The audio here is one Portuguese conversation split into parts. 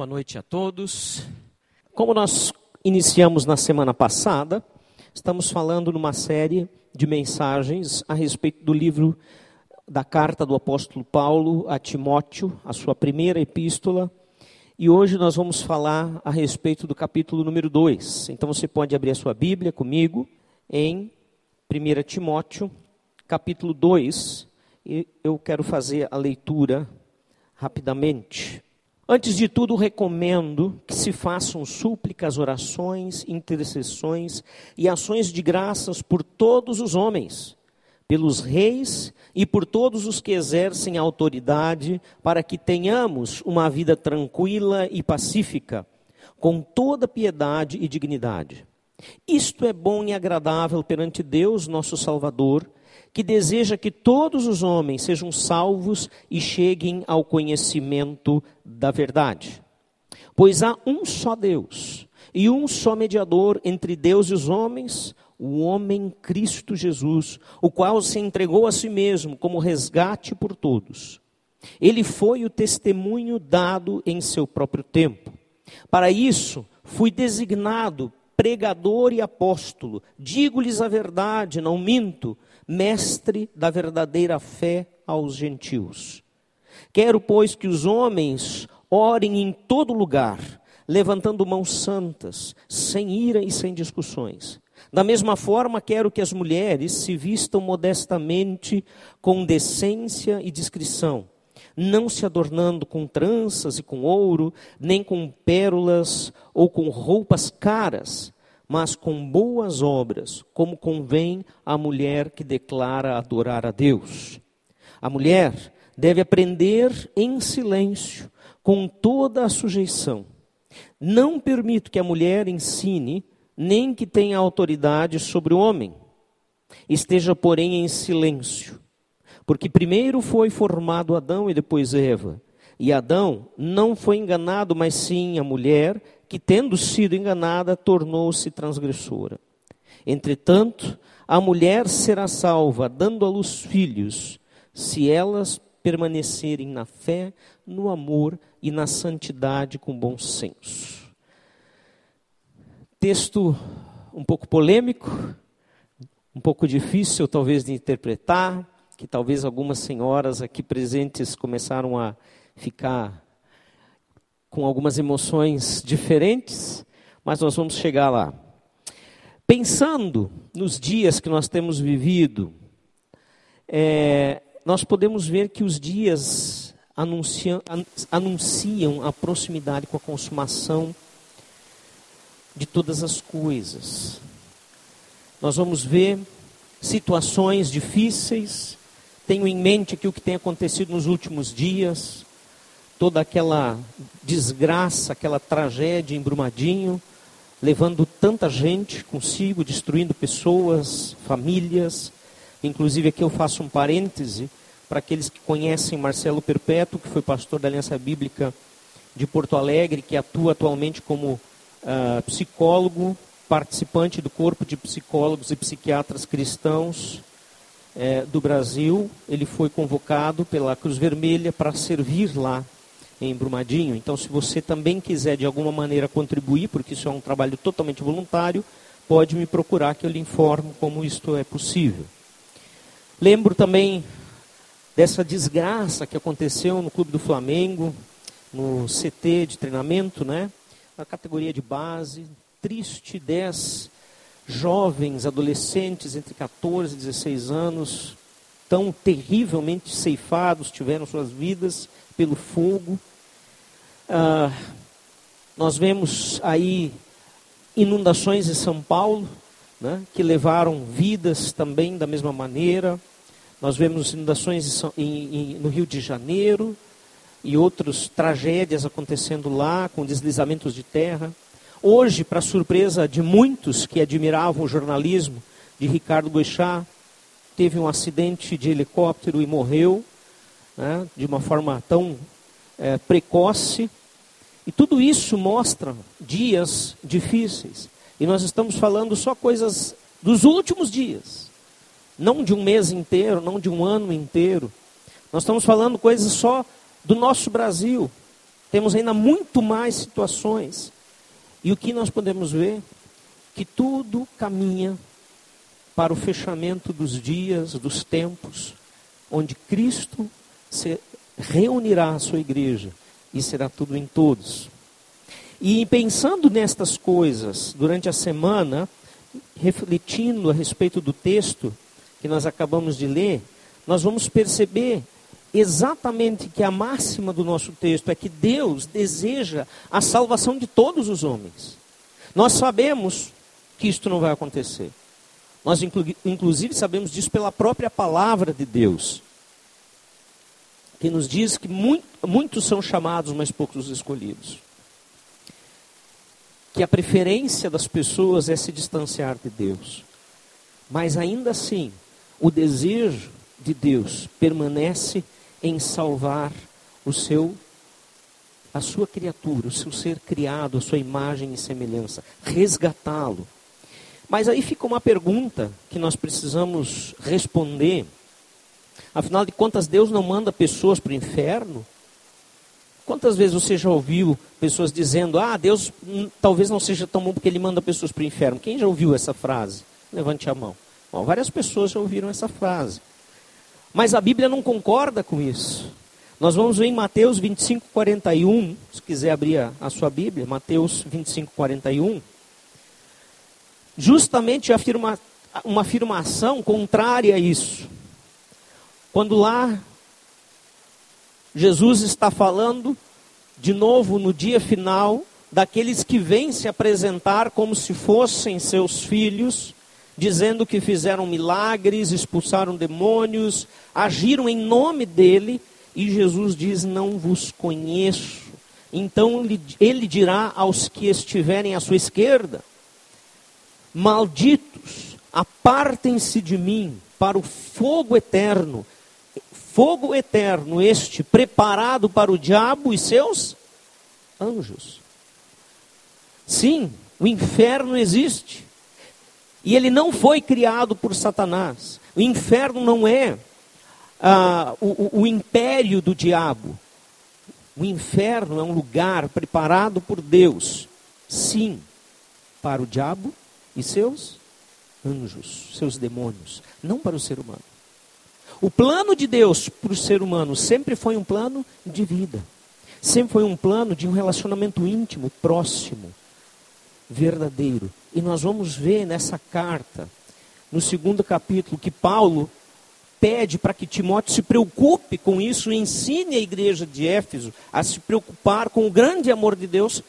Boa noite a todos. Como nós iniciamos na semana passada, estamos falando numa série de mensagens a respeito do livro da carta do apóstolo Paulo a Timóteo, a sua primeira epístola. E hoje nós vamos falar a respeito do capítulo número 2. Então você pode abrir a sua Bíblia comigo em 1 Timóteo, capítulo 2. E eu quero fazer a leitura rapidamente. Antes de tudo, recomendo que se façam súplicas, orações, intercessões e ações de graças por todos os homens, pelos reis e por todos os que exercem autoridade, para que tenhamos uma vida tranquila e pacífica, com toda piedade e dignidade. Isto é bom e agradável perante Deus, nosso Salvador que deseja que todos os homens sejam salvos e cheguem ao conhecimento da verdade. Pois há um só Deus e um só mediador entre Deus e os homens, o homem Cristo Jesus, o qual se entregou a si mesmo como resgate por todos. Ele foi o testemunho dado em seu próprio tempo. Para isso, fui designado pregador e apóstolo. Digo-lhes a verdade, não minto mestre da verdadeira fé aos gentios. Quero, pois, que os homens orem em todo lugar, levantando mãos santas, sem ira e sem discussões. Da mesma forma, quero que as mulheres se vistam modestamente, com decência e discrição, não se adornando com tranças e com ouro, nem com pérolas ou com roupas caras mas com boas obras, como convém à mulher que declara adorar a Deus. A mulher deve aprender em silêncio, com toda a sujeição. Não permito que a mulher ensine, nem que tenha autoridade sobre o homem. Esteja, porém, em silêncio, porque primeiro foi formado Adão e depois Eva. E Adão não foi enganado, mas sim a mulher que, tendo sido enganada, tornou-se transgressora. Entretanto, a mulher será salva, dando à luz filhos, se elas permanecerem na fé, no amor e na santidade com bom senso. Texto um pouco polêmico, um pouco difícil talvez de interpretar, que talvez algumas senhoras aqui presentes começaram a ficar com algumas emoções diferentes, mas nós vamos chegar lá. Pensando nos dias que nós temos vivido, é, nós podemos ver que os dias anunciam, anunciam a proximidade com a consumação de todas as coisas. Nós vamos ver situações difíceis. Tenho em mente aqui o que tem acontecido nos últimos dias toda aquela desgraça, aquela tragédia em Brumadinho, levando tanta gente consigo, destruindo pessoas, famílias. Inclusive aqui eu faço um parêntese para aqueles que conhecem Marcelo Perpétuo, que foi pastor da Aliança Bíblica de Porto Alegre, que atua atualmente como uh, psicólogo, participante do corpo de psicólogos e psiquiatras cristãos eh, do Brasil. Ele foi convocado pela Cruz Vermelha para servir lá em Brumadinho. Então, se você também quiser de alguma maneira contribuir, porque isso é um trabalho totalmente voluntário, pode me procurar que eu lhe informo como isto é possível. Lembro também dessa desgraça que aconteceu no Clube do Flamengo, no CT de treinamento, né? Na categoria de base, triste, 10 jovens, adolescentes entre 14 e 16 anos, tão terrivelmente ceifados, tiveram suas vidas pelo fogo. Ah, nós vemos aí inundações em São Paulo, né, que levaram vidas também da mesma maneira. Nós vemos inundações em, em, no Rio de Janeiro e outras tragédias acontecendo lá, com deslizamentos de terra. Hoje, para surpresa de muitos que admiravam o jornalismo de Ricardo Goixá, teve um acidente de helicóptero e morreu né, de uma forma tão é, precoce. E tudo isso mostra dias difíceis. E nós estamos falando só coisas dos últimos dias. Não de um mês inteiro, não de um ano inteiro. Nós estamos falando coisas só do nosso Brasil. temos ainda muito mais situações. E o que nós podemos ver? Que tudo caminha para o fechamento dos dias, dos tempos, onde Cristo se reunirá a sua igreja e será tudo em todos. E pensando nestas coisas durante a semana, refletindo a respeito do texto que nós acabamos de ler, nós vamos perceber exatamente que a máxima do nosso texto é que Deus deseja a salvação de todos os homens. Nós sabemos que isto não vai acontecer. Nós, inclusive, sabemos disso pela própria palavra de Deus, que nos diz que muito, muitos são chamados, mas poucos os escolhidos. Que a preferência das pessoas é se distanciar de Deus. Mas ainda assim, o desejo de Deus permanece em salvar o seu a sua criatura, o seu ser criado, a sua imagem e semelhança, resgatá-lo. Mas aí fica uma pergunta que nós precisamos responder. Afinal de contas, Deus não manda pessoas para o inferno? Quantas vezes você já ouviu pessoas dizendo: Ah, Deus talvez não seja tão bom porque Ele manda pessoas para o inferno? Quem já ouviu essa frase? Levante a mão. Bom, várias pessoas já ouviram essa frase. Mas a Bíblia não concorda com isso. Nós vamos ver em Mateus 25, 41, se quiser abrir a, a sua Bíblia, Mateus 25, 41. Justamente afirma, uma afirmação contrária a isso. Quando lá Jesus está falando, de novo, no dia final, daqueles que vêm se apresentar como se fossem seus filhos, dizendo que fizeram milagres, expulsaram demônios, agiram em nome dele, e Jesus diz: Não vos conheço. Então ele dirá aos que estiverem à sua esquerda: Malditos, apartem-se de mim para o fogo eterno. Fogo eterno este, preparado para o diabo e seus anjos. Sim, o inferno existe. E ele não foi criado por Satanás. O inferno não é ah, o, o império do diabo. O inferno é um lugar preparado por Deus, sim, para o diabo e seus anjos, seus demônios, não para o ser humano. O plano de Deus para o ser humano sempre foi um plano de vida, sempre foi um plano de um relacionamento íntimo, próximo, verdadeiro. E nós vamos ver nessa carta, no segundo capítulo, que Paulo pede para que Timóteo se preocupe com isso e ensine a igreja de Éfeso a se preocupar com o grande amor de Deus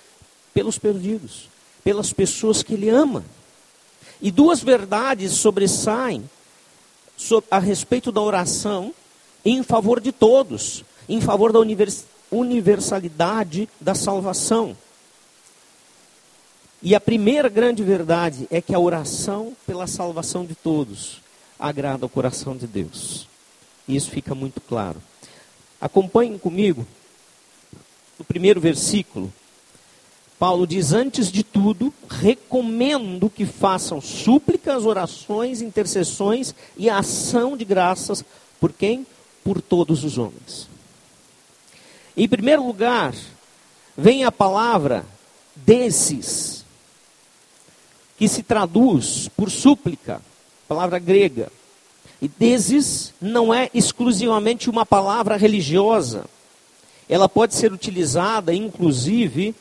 pelos perdidos, pelas pessoas que ele ama. E duas verdades sobressaem a respeito da oração em favor de todos, em favor da universalidade da salvação. E a primeira grande verdade é que a oração pela salvação de todos agrada ao coração de Deus. Isso fica muito claro. Acompanhem comigo o primeiro versículo. Paulo diz: Antes de tudo, recomendo que façam súplicas, orações, intercessões e ação de graças por quem? Por todos os homens. Em primeiro lugar, vem a palavra desses que se traduz por súplica, palavra grega. E deses não é exclusivamente uma palavra religiosa. Ela pode ser utilizada, inclusive,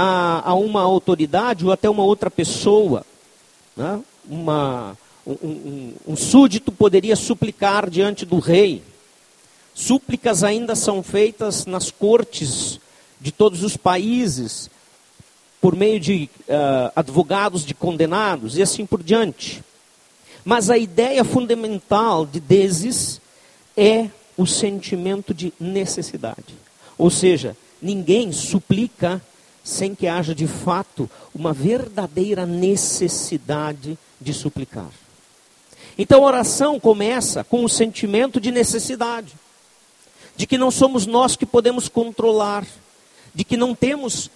a, a uma autoridade ou até uma outra pessoa. Né? Uma, um, um, um súdito poderia suplicar diante do rei. Súplicas ainda são feitas nas cortes de todos os países, por meio de uh, advogados de condenados e assim por diante. Mas a ideia fundamental de Deses é o sentimento de necessidade. Ou seja, ninguém suplica sem que haja de fato uma verdadeira necessidade de suplicar. Então a oração começa com o sentimento de necessidade, de que não somos nós que podemos controlar, de que não temos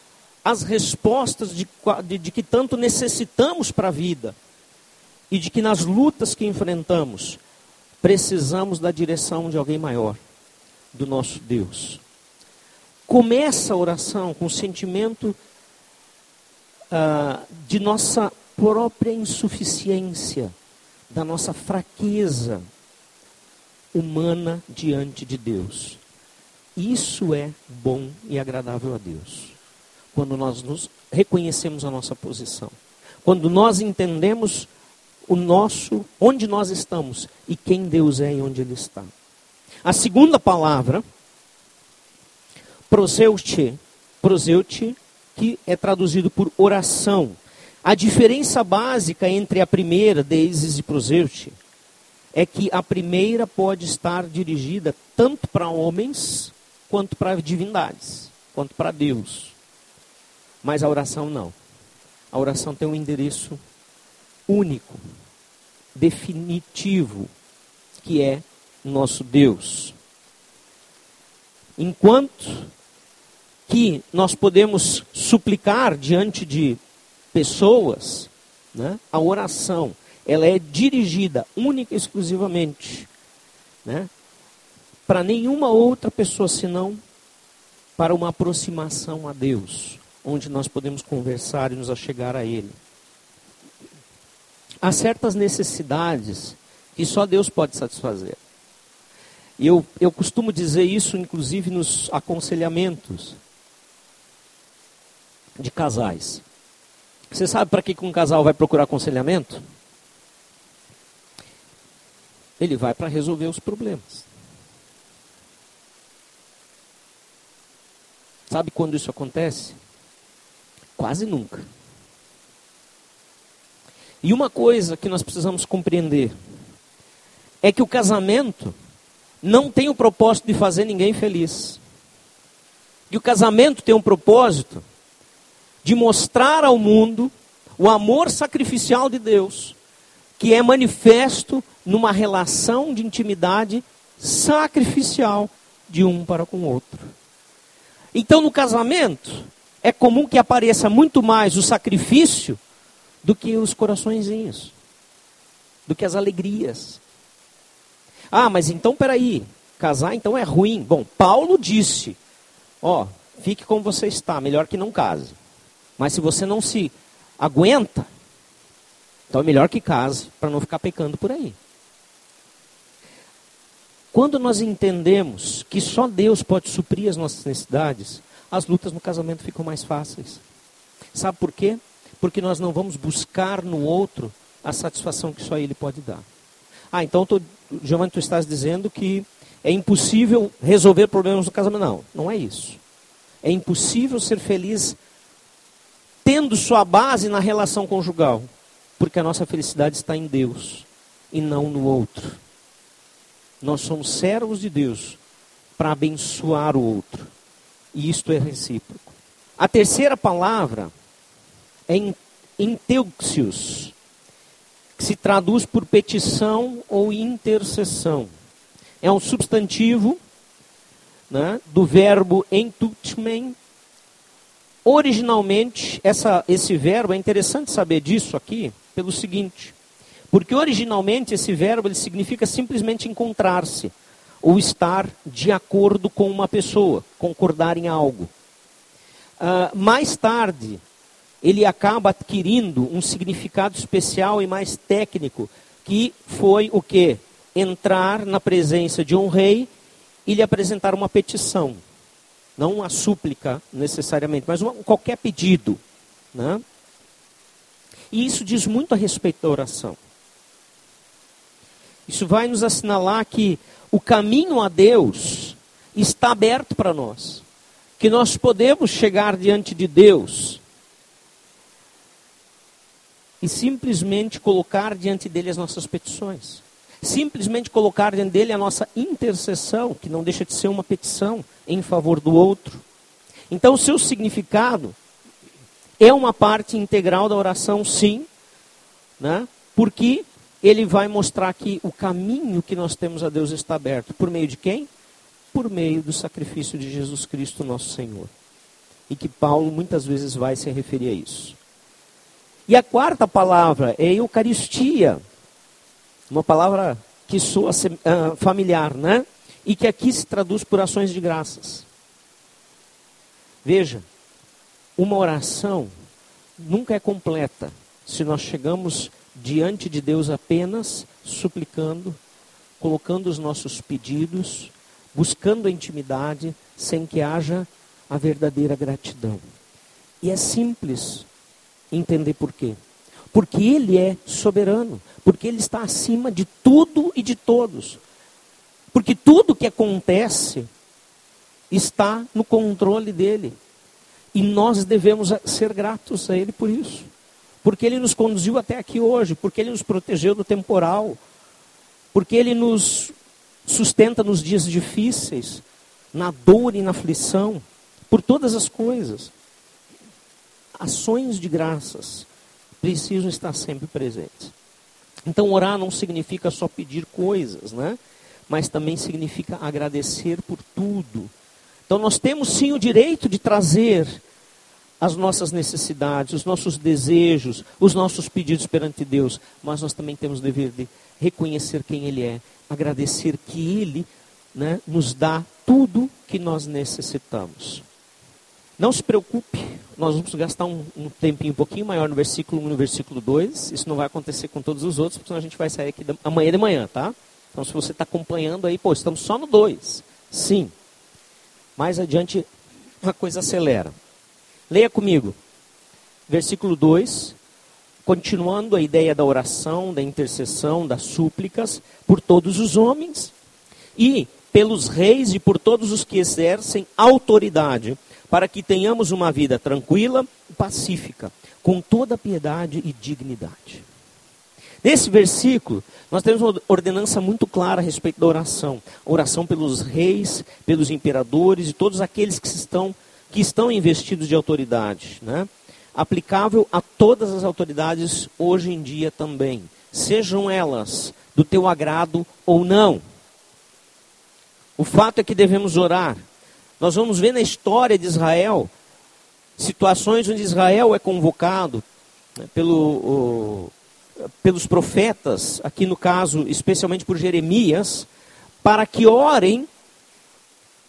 as respostas de, de, de que tanto necessitamos para a vida e de que nas lutas que enfrentamos precisamos da direção de alguém maior, do nosso Deus. Começa a oração com o sentimento uh, de nossa própria insuficiência, da nossa fraqueza humana diante de Deus. Isso é bom e agradável a Deus. Quando nós nos reconhecemos a nossa posição. Quando nós entendemos o nosso, onde nós estamos e quem Deus é e onde Ele está. A segunda palavra, proseute, proseute, que é traduzido por oração. A diferença básica entre a primeira, deises e proseute, é que a primeira pode estar dirigida tanto para homens quanto para divindades, quanto para Deus. Mas a oração não. A oração tem um endereço único, definitivo, que é nosso Deus. Enquanto que nós podemos suplicar diante de pessoas, né, a oração ela é dirigida única e exclusivamente né, para nenhuma outra pessoa senão para uma aproximação a Deus, onde nós podemos conversar e nos achegar a Ele. Há certas necessidades que só Deus pode satisfazer. Eu, eu costumo dizer isso, inclusive, nos aconselhamentos de casais. Você sabe para que um casal vai procurar aconselhamento? Ele vai para resolver os problemas. Sabe quando isso acontece? Quase nunca. E uma coisa que nós precisamos compreender é que o casamento não tem o propósito de fazer ninguém feliz. E o casamento tem um propósito de mostrar ao mundo o amor sacrificial de Deus, que é manifesto numa relação de intimidade sacrificial de um para com o outro. Então, no casamento, é comum que apareça muito mais o sacrifício do que os coraçõezinhos, do que as alegrias. Ah, mas então peraí, casar então é ruim. Bom, Paulo disse: ó, fique como você está, melhor que não case. Mas se você não se aguenta, então é melhor que case para não ficar pecando por aí. Quando nós entendemos que só Deus pode suprir as nossas necessidades, as lutas no casamento ficam mais fáceis. Sabe por quê? Porque nós não vamos buscar no outro a satisfação que só Ele pode dar. Ah, então, tô, Giovanni, tu estás dizendo que é impossível resolver problemas no casamento. Não, não é isso. É impossível ser feliz tendo sua base na relação conjugal, porque a nossa felicidade está em Deus e não no outro. Nós somos servos de Deus para abençoar o outro. E isto é recíproco. A terceira palavra é inteuxios, que se traduz por petição ou intercessão. É um substantivo né, do verbo entutmen. Originalmente, essa, esse verbo, é interessante saber disso aqui, pelo seguinte. Porque originalmente esse verbo ele significa simplesmente encontrar-se ou estar de acordo com uma pessoa, concordar em algo. Uh, mais tarde, ele acaba adquirindo um significado especial e mais técnico, que foi o que? Entrar na presença de um rei e lhe apresentar uma petição. Não uma súplica necessariamente, mas uma, qualquer pedido. Né? E isso diz muito a respeito da oração. Isso vai nos assinalar que o caminho a Deus está aberto para nós. Que nós podemos chegar diante de Deus e simplesmente colocar diante dele as nossas petições. Simplesmente colocar diante dele a nossa intercessão, que não deixa de ser uma petição em favor do outro. Então, o seu significado é uma parte integral da oração, sim, né? porque ele vai mostrar que o caminho que nós temos a Deus está aberto. Por meio de quem? Por meio do sacrifício de Jesus Cristo, nosso Senhor. E que Paulo muitas vezes vai se referir a isso. E a quarta palavra é Eucaristia. Uma palavra que soa uh, familiar, né? E que aqui se traduz por ações de graças. Veja, uma oração nunca é completa se nós chegamos diante de Deus apenas suplicando, colocando os nossos pedidos, buscando a intimidade, sem que haja a verdadeira gratidão. E é simples entender por quê. Porque Ele é soberano, porque Ele está acima de tudo e de todos. Porque tudo que acontece está no controle dele. E nós devemos ser gratos a Ele por isso. Porque Ele nos conduziu até aqui hoje, porque Ele nos protegeu do temporal, porque Ele nos sustenta nos dias difíceis, na dor e na aflição, por todas as coisas. Ações de graças precisam estar sempre presentes. Então, orar não significa só pedir coisas, né? mas também significa agradecer por tudo. Então, nós temos sim o direito de trazer as nossas necessidades, os nossos desejos, os nossos pedidos perante Deus, mas nós também temos o dever de reconhecer quem Ele é, agradecer que Ele né, nos dá tudo que nós necessitamos. Não se preocupe, nós vamos gastar um, um tempinho um pouquinho maior no versículo 1 e no versículo 2. Isso não vai acontecer com todos os outros, porque senão a gente vai sair aqui amanhã de manhã, tá? Então, se você está acompanhando aí, pô, estamos só no 2. Sim. Mais adiante, a coisa acelera. Leia comigo. Versículo 2. Continuando a ideia da oração, da intercessão, das súplicas por todos os homens e pelos reis e por todos os que exercem autoridade para que tenhamos uma vida tranquila e pacífica, com toda piedade e dignidade. Nesse versículo, nós temos uma ordenança muito clara a respeito da oração. Oração pelos reis, pelos imperadores e todos aqueles que estão, que estão investidos de autoridade. Né? Aplicável a todas as autoridades hoje em dia também. Sejam elas do teu agrado ou não. O fato é que devemos orar nós vamos ver na história de Israel situações onde Israel é convocado né, pelo, pelos profetas, aqui no caso, especialmente por Jeremias, para que orem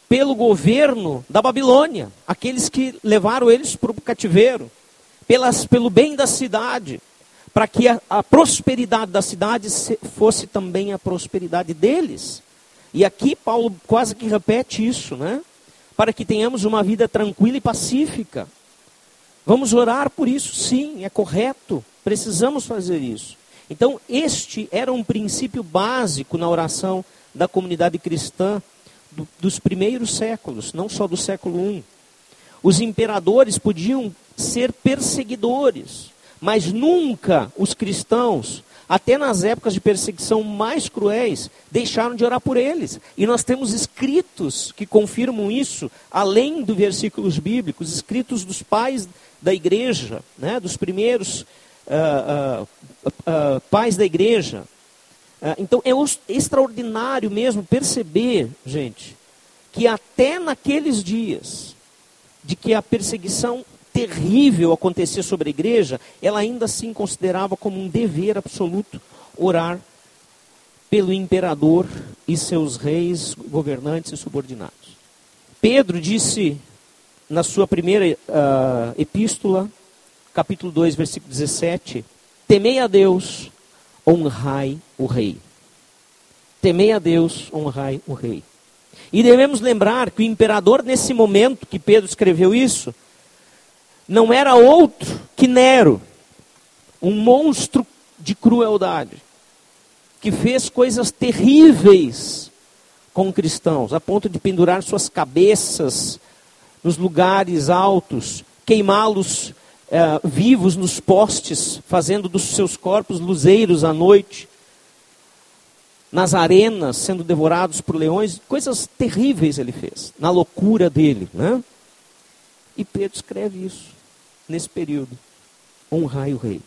pelo governo da Babilônia, aqueles que levaram eles para o cativeiro, pelas, pelo bem da cidade, para que a, a prosperidade da cidade fosse também a prosperidade deles. E aqui Paulo quase que repete isso, né? Para que tenhamos uma vida tranquila e pacífica. Vamos orar por isso, sim, é correto, precisamos fazer isso. Então, este era um princípio básico na oração da comunidade cristã do, dos primeiros séculos, não só do século I. Os imperadores podiam ser perseguidores, mas nunca os cristãos até nas épocas de perseguição mais cruéis, deixaram de orar por eles. E nós temos escritos que confirmam isso, além dos versículos bíblicos, escritos dos pais da igreja, né, dos primeiros uh, uh, uh, pais da igreja. então é extraordinário mesmo perceber, gente, que até naqueles dias de que a perseguição terrível acontecer sobre a igreja, ela ainda assim considerava como um dever absoluto orar pelo imperador e seus reis, governantes e subordinados. Pedro disse na sua primeira uh, epístola, capítulo 2, versículo 17: Temei a Deus, honrai o rei. Temei a Deus, honrai o rei. E devemos lembrar que o imperador, nesse momento que Pedro escreveu isso, não era outro que Nero, um monstro de crueldade, que fez coisas terríveis com cristãos, a ponto de pendurar suas cabeças nos lugares altos, queimá-los eh, vivos nos postes, fazendo dos seus corpos luzeiros à noite, nas arenas, sendo devorados por leões, coisas terríveis ele fez, na loucura dele. Né? E Pedro escreve isso nesse período. Honrai o rei.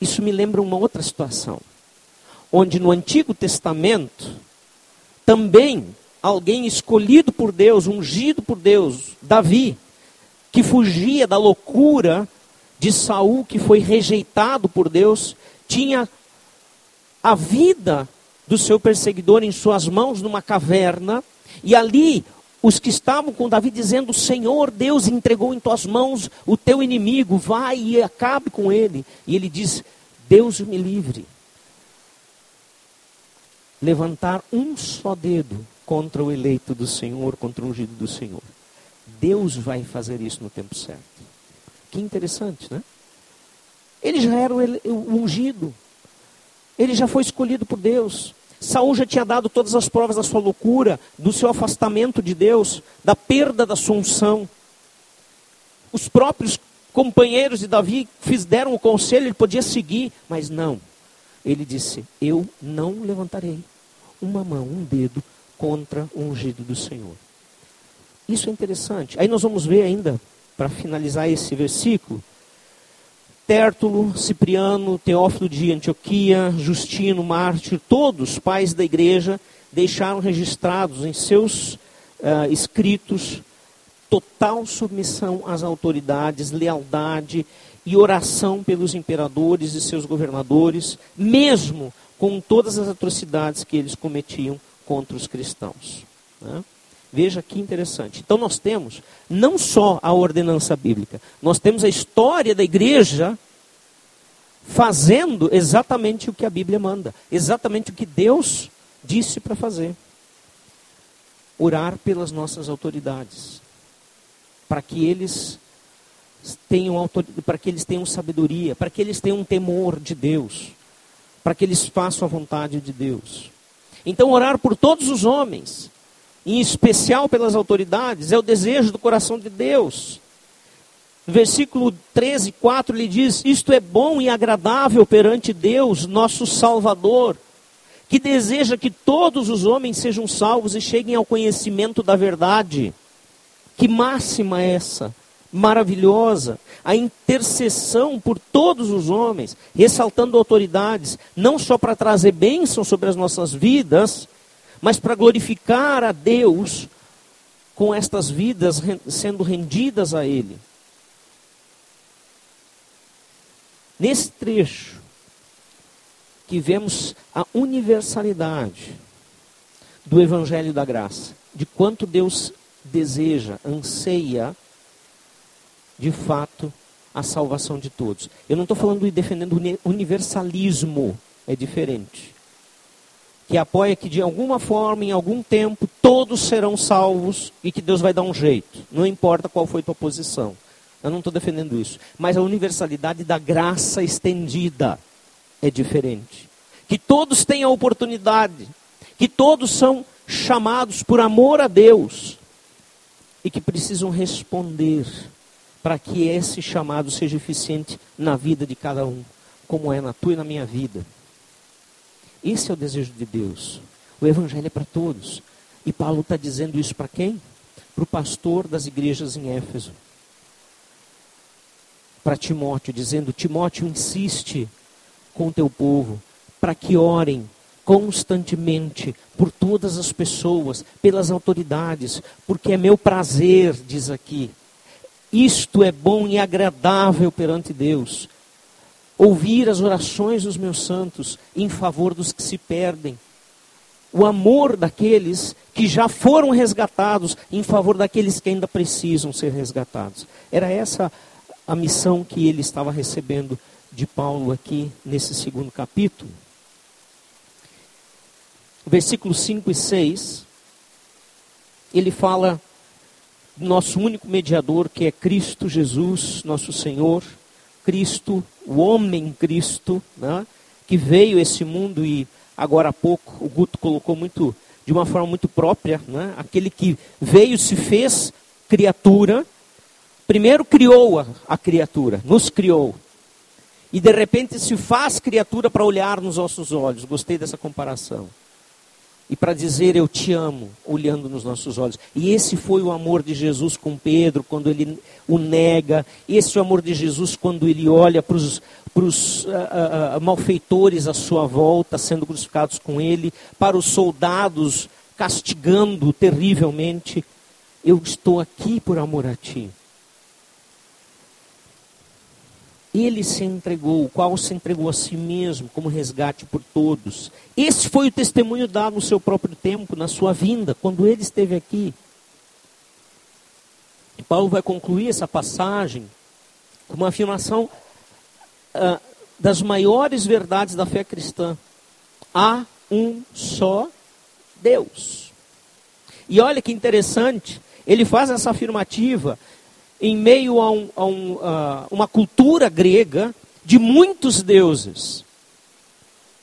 Isso me lembra uma outra situação, onde no Antigo Testamento, também alguém escolhido por Deus, ungido por Deus, Davi, que fugia da loucura de Saul, que foi rejeitado por Deus, tinha a vida do seu perseguidor em suas mãos numa caverna, e ali os que estavam com Davi dizendo: Senhor Deus entregou em tuas mãos o teu inimigo, vai e acabe com ele. E ele diz: Deus me livre. Levantar um só dedo contra o eleito do Senhor, contra o ungido do Senhor. Deus vai fazer isso no tempo certo. Que interessante, né? Ele já era o ungido. Ele já foi escolhido por Deus. Saul já tinha dado todas as provas da sua loucura, do seu afastamento de Deus, da perda da sua unção. Os próprios companheiros de Davi fizeram o conselho, ele podia seguir, mas não. Ele disse: Eu não levantarei uma mão, um dedo contra o ungido do Senhor. Isso é interessante. Aí nós vamos ver ainda, para finalizar esse versículo, Tértulo, Cipriano, Teófilo de Antioquia, Justino, Mártir, todos pais da igreja, deixaram registrados em seus uh, escritos total submissão às autoridades, lealdade e oração pelos imperadores e seus governadores, mesmo com todas as atrocidades que eles cometiam contra os cristãos. Né? Veja que interessante. Então nós temos não só a ordenança bíblica, nós temos a história da igreja fazendo exatamente o que a Bíblia manda, exatamente o que Deus disse para fazer. Orar pelas nossas autoridades, para que eles tenham para que eles tenham sabedoria, para que eles tenham temor de Deus, para que eles façam a vontade de Deus. Então orar por todos os homens, em especial pelas autoridades, é o desejo do coração de Deus. Versículo 13, 4, ele diz: Isto é bom e agradável perante Deus, nosso Salvador, que deseja que todos os homens sejam salvos e cheguem ao conhecimento da verdade. Que máxima é essa? Maravilhosa. A intercessão por todos os homens, ressaltando autoridades, não só para trazer bênção sobre as nossas vidas, mas para glorificar a Deus com estas vidas sendo rendidas a Ele. Nesse trecho, que vemos a universalidade do Evangelho da Graça, de quanto Deus deseja, anseia, de fato, a salvação de todos. Eu não estou falando de defendendo universalismo, é diferente que apoia que de alguma forma, em algum tempo, todos serão salvos e que Deus vai dar um jeito. Não importa qual foi tua posição. Eu não estou defendendo isso. Mas a universalidade da graça estendida é diferente. Que todos têm a oportunidade. Que todos são chamados por amor a Deus. E que precisam responder para que esse chamado seja eficiente na vida de cada um, como é na tua e na minha vida. Esse é o desejo de Deus. O Evangelho é para todos. E Paulo está dizendo isso para quem? Para o pastor das igrejas em Éfeso. Para Timóteo, dizendo: Timóteo, insiste com o teu povo para que orem constantemente por todas as pessoas, pelas autoridades, porque é meu prazer, diz aqui. Isto é bom e agradável perante Deus ouvir as orações dos meus santos em favor dos que se perdem, o amor daqueles que já foram resgatados em favor daqueles que ainda precisam ser resgatados. Era essa a missão que ele estava recebendo de Paulo aqui nesse segundo capítulo. Versículos 5 e 6, ele fala nosso único mediador, que é Cristo Jesus, nosso Senhor Cristo, o homem Cristo, né, que veio esse mundo e agora há pouco o Guto colocou muito de uma forma muito própria, né, aquele que veio se fez criatura, primeiro criou a, a criatura, nos criou. E de repente se faz criatura para olhar nos nossos olhos. Gostei dessa comparação e para dizer eu te amo, olhando nos nossos olhos. E esse foi o amor de Jesus com Pedro, quando ele o nega. Esse é o amor de Jesus quando ele olha para os uh, uh, uh, malfeitores à sua volta, sendo crucificados com ele, para os soldados castigando terrivelmente. Eu estou aqui por amor a ti. Ele se entregou, o qual se entregou a si mesmo como resgate por todos. Esse foi o testemunho dado no seu próprio tempo, na sua vinda, quando ele esteve aqui. Paulo vai concluir essa passagem com uma afirmação uh, das maiores verdades da fé cristã. Há um só Deus. E olha que interessante, ele faz essa afirmativa em meio a, um, a um, uh, uma cultura grega de muitos deuses,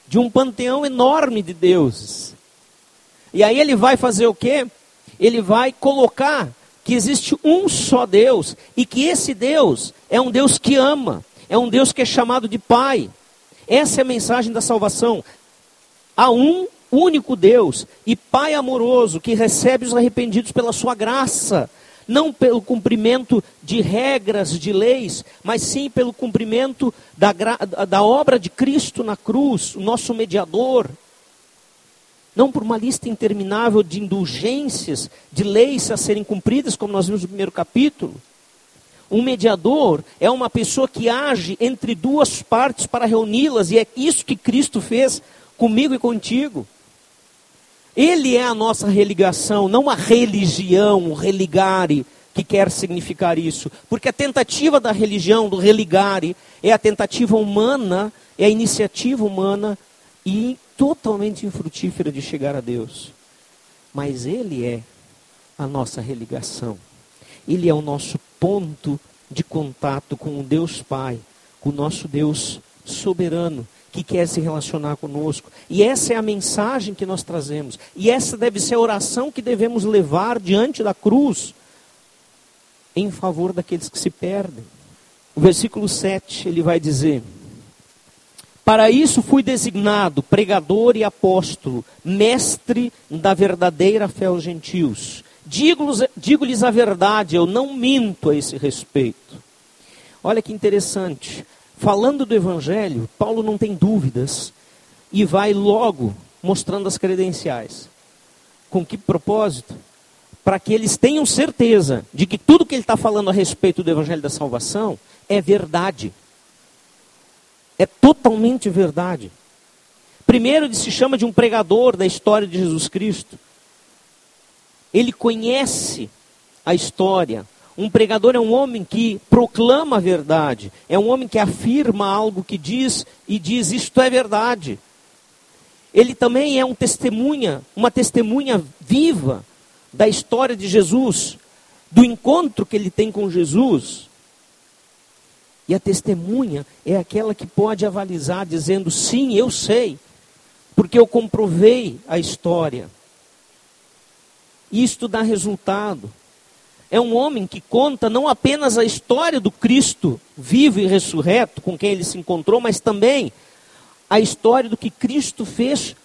de um panteão enorme de deuses. E aí ele vai fazer o quê? Ele vai colocar que existe um só Deus e que esse Deus é um Deus que ama, é um Deus que é chamado de Pai. Essa é a mensagem da salvação. Há um único Deus e Pai amoroso que recebe os arrependidos pela sua graça, não pelo cumprimento de regras, de leis, mas sim pelo cumprimento da, da obra de Cristo na cruz, o nosso mediador. Não por uma lista interminável de indulgências, de leis a serem cumpridas, como nós vimos no primeiro capítulo. Um mediador é uma pessoa que age entre duas partes para reuni-las, e é isso que Cristo fez comigo e contigo. Ele é a nossa religação, não a religião, religare, que quer significar isso. Porque a tentativa da religião, do religare, é a tentativa humana, é a iniciativa humana e totalmente infrutífera de chegar a Deus. Mas Ele é a nossa religação. Ele é o nosso ponto de contato com o Deus Pai, com o nosso Deus soberano, que quer se relacionar conosco. E essa é a mensagem que nós trazemos. E essa deve ser a oração que devemos levar diante da cruz em favor daqueles que se perdem. O versículo 7 ele vai dizer: para isso fui designado pregador e apóstolo, mestre da verdadeira fé aos gentios. Digo-lhes digo a verdade, eu não minto a esse respeito. Olha que interessante. Falando do evangelho, Paulo não tem dúvidas e vai logo mostrando as credenciais. Com que propósito? Para que eles tenham certeza de que tudo que ele está falando a respeito do evangelho da salvação é verdade. É totalmente verdade. Primeiro, ele se chama de um pregador da história de Jesus Cristo. Ele conhece a história. Um pregador é um homem que proclama a verdade, é um homem que afirma algo que diz e diz isto é verdade. Ele também é um testemunha, uma testemunha viva da história de Jesus, do encontro que ele tem com Jesus. E a testemunha é aquela que pode avalizar, dizendo: sim, eu sei, porque eu comprovei a história. Isto dá resultado. É um homem que conta não apenas a história do Cristo vivo e ressurreto, com quem ele se encontrou, mas também a história do que Cristo fez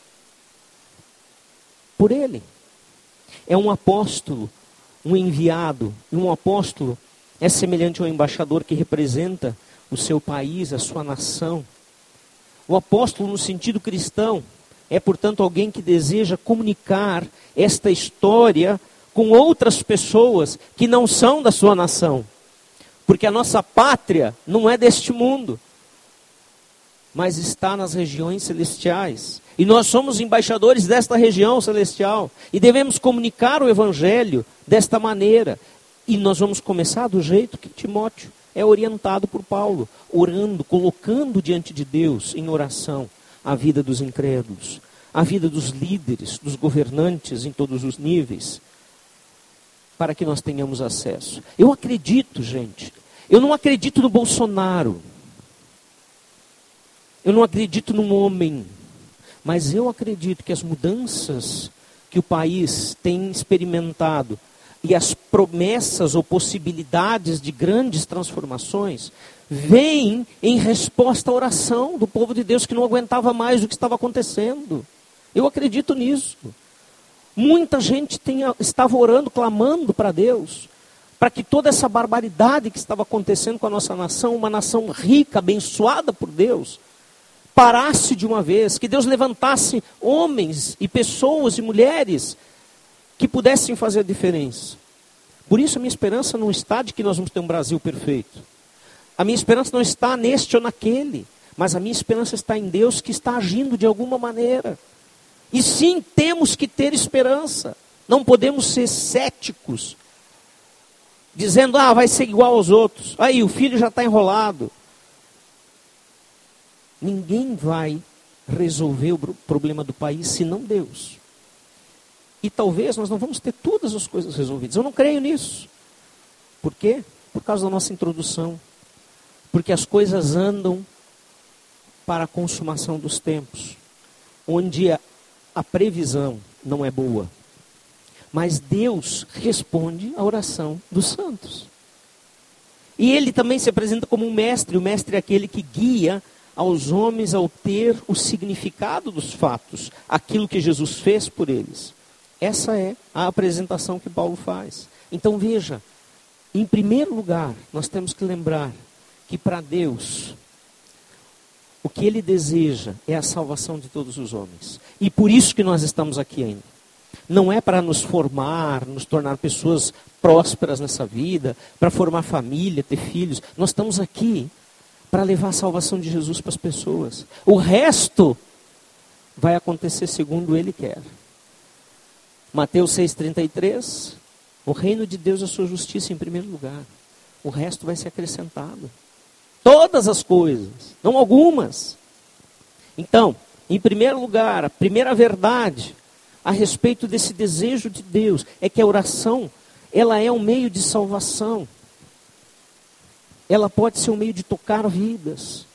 por ele. É um apóstolo, um enviado, e um apóstolo é semelhante ao embaixador que representa o seu país, a sua nação. O apóstolo, no sentido cristão, é, portanto, alguém que deseja comunicar esta história com outras pessoas que não são da sua nação. Porque a nossa pátria não é deste mundo, mas está nas regiões celestiais. E nós somos embaixadores desta região celestial e devemos comunicar o evangelho desta maneira. E nós vamos começar do jeito que Timóteo é orientado por Paulo, orando, colocando diante de Deus em oração a vida dos incrédulos, a vida dos líderes, dos governantes em todos os níveis, para que nós tenhamos acesso. Eu acredito, gente, eu não acredito no Bolsonaro, eu não acredito num homem, mas eu acredito que as mudanças que o país tem experimentado e as promessas ou possibilidades de grandes transformações vêm em resposta à oração do povo de Deus que não aguentava mais o que estava acontecendo. Eu acredito nisso. Muita gente tinha, estava orando, clamando para Deus, para que toda essa barbaridade que estava acontecendo com a nossa nação, uma nação rica, abençoada por Deus, parasse de uma vez, que Deus levantasse homens e pessoas e mulheres que pudessem fazer a diferença. Por isso a minha esperança não está de que nós vamos ter um Brasil perfeito. A minha esperança não está neste ou naquele, mas a minha esperança está em Deus que está agindo de alguma maneira. E sim, temos que ter esperança. Não podemos ser céticos. dizendo: ah, vai ser igual aos outros. Aí, o filho já está enrolado. Ninguém vai resolver o problema do país senão Deus. E talvez nós não vamos ter todas as coisas resolvidas. Eu não creio nisso. Por quê? Por causa da nossa introdução. Porque as coisas andam para a consumação dos tempos, onde a previsão não é boa. Mas Deus responde à oração dos santos. E ele também se apresenta como um mestre. O mestre é aquele que guia aos homens ao ter o significado dos fatos, aquilo que Jesus fez por eles. Essa é a apresentação que Paulo faz. Então veja, em primeiro lugar, nós temos que lembrar que para Deus, o que Ele deseja é a salvação de todos os homens. E por isso que nós estamos aqui ainda. Não é para nos formar, nos tornar pessoas prósperas nessa vida, para formar família, ter filhos. Nós estamos aqui para levar a salvação de Jesus para as pessoas. O resto vai acontecer segundo Ele quer. Mateus 6,33. O reino de Deus é a sua justiça em primeiro lugar. O resto vai ser acrescentado. Todas as coisas, não algumas. Então, em primeiro lugar, a primeira verdade a respeito desse desejo de Deus é que a oração, ela é um meio de salvação. Ela pode ser um meio de tocar vidas.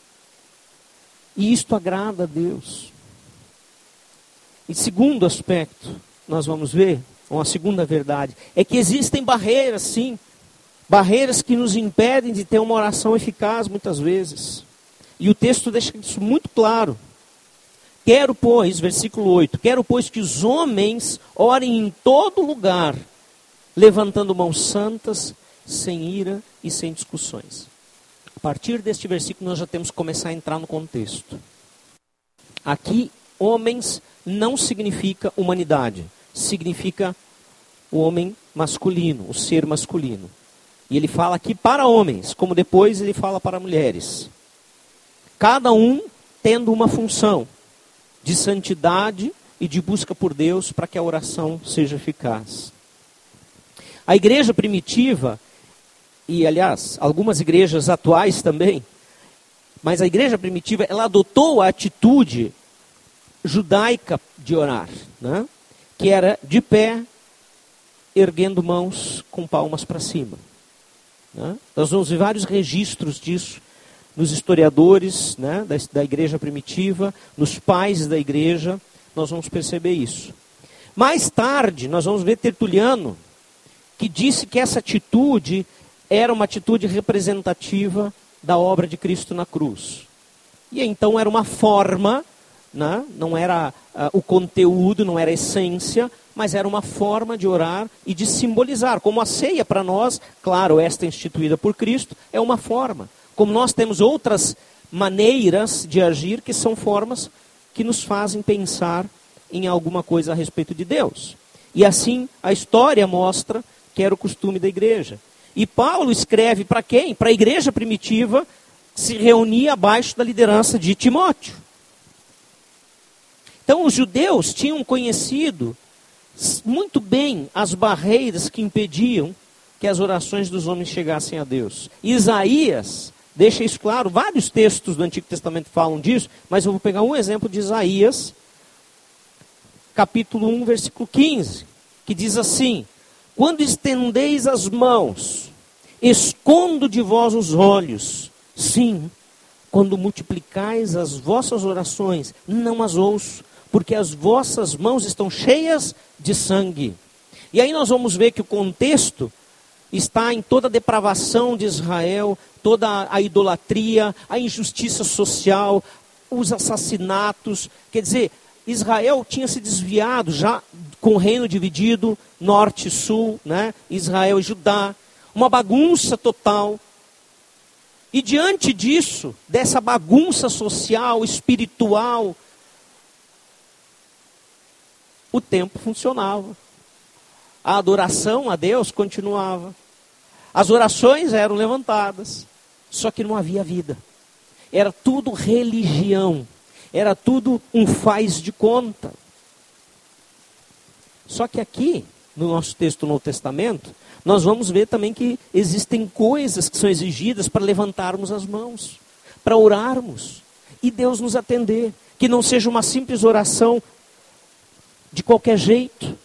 E isto agrada a Deus. E segundo aspecto, nós vamos ver, uma segunda verdade, é que existem barreiras, sim. Barreiras que nos impedem de ter uma oração eficaz muitas vezes. E o texto deixa isso muito claro. Quero, pois, versículo 8: Quero, pois, que os homens orem em todo lugar, levantando mãos santas, sem ira e sem discussões. A partir deste versículo, nós já temos que começar a entrar no contexto. Aqui, homens não significa humanidade significa o homem masculino, o ser masculino. E ele fala aqui para homens, como depois ele fala para mulheres. Cada um tendo uma função de santidade e de busca por Deus para que a oração seja eficaz. A igreja primitiva, e aliás, algumas igrejas atuais também, mas a igreja primitiva, ela adotou a atitude judaica de orar. Né? que era de pé, erguendo mãos com palmas para cima. Né? Nós vamos ver vários registros disso nos historiadores né, da, da igreja primitiva, nos pais da igreja, nós vamos perceber isso. Mais tarde, nós vamos ver Tertuliano, que disse que essa atitude era uma atitude representativa da obra de Cristo na cruz. E então era uma forma né? não era uh, o conteúdo, não era a essência, mas era uma forma de orar e de simbolizar. Como a ceia para nós, claro, esta instituída por Cristo, é uma forma. Como nós temos outras maneiras de agir que são formas que nos fazem pensar em alguma coisa a respeito de Deus. E assim a história mostra que era o costume da igreja. E Paulo escreve para quem? Para a igreja primitiva que se reunia abaixo da liderança de Timóteo. Então, os judeus tinham conhecido muito bem as barreiras que impediam que as orações dos homens chegassem a Deus. Isaías deixa isso claro, vários textos do Antigo Testamento falam disso, mas eu vou pegar um exemplo de Isaías, capítulo 1, versículo 15, que diz assim: Quando estendeis as mãos, escondo de vós os olhos, sim, quando multiplicais as vossas orações, não as ouço, porque as vossas mãos estão cheias de sangue. E aí nós vamos ver que o contexto está em toda a depravação de Israel, toda a idolatria, a injustiça social, os assassinatos. Quer dizer, Israel tinha se desviado já com o reino dividido, norte e sul, né? Israel e Judá, uma bagunça total. E diante disso, dessa bagunça social, espiritual, o tempo funcionava. A adoração a Deus continuava. As orações eram levantadas. Só que não havia vida. Era tudo religião. Era tudo um faz de conta. Só que aqui, no nosso texto no Testamento, nós vamos ver também que existem coisas que são exigidas para levantarmos as mãos, para orarmos e Deus nos atender. Que não seja uma simples oração de qualquer jeito.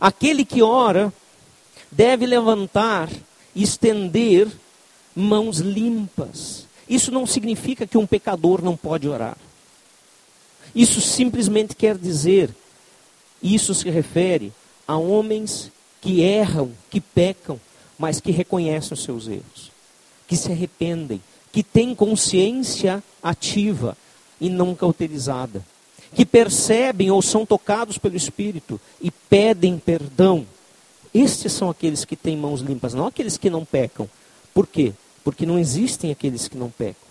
Aquele que ora deve levantar e estender mãos limpas. Isso não significa que um pecador não pode orar. Isso simplesmente quer dizer, isso se refere a homens que erram, que pecam, mas que reconhecem os seus erros, que se arrependem, que têm consciência ativa e não cauterizada, que percebem ou são tocados pelo Espírito e pedem perdão. Estes são aqueles que têm mãos limpas, não aqueles que não pecam. Por quê? Porque não existem aqueles que não pecam.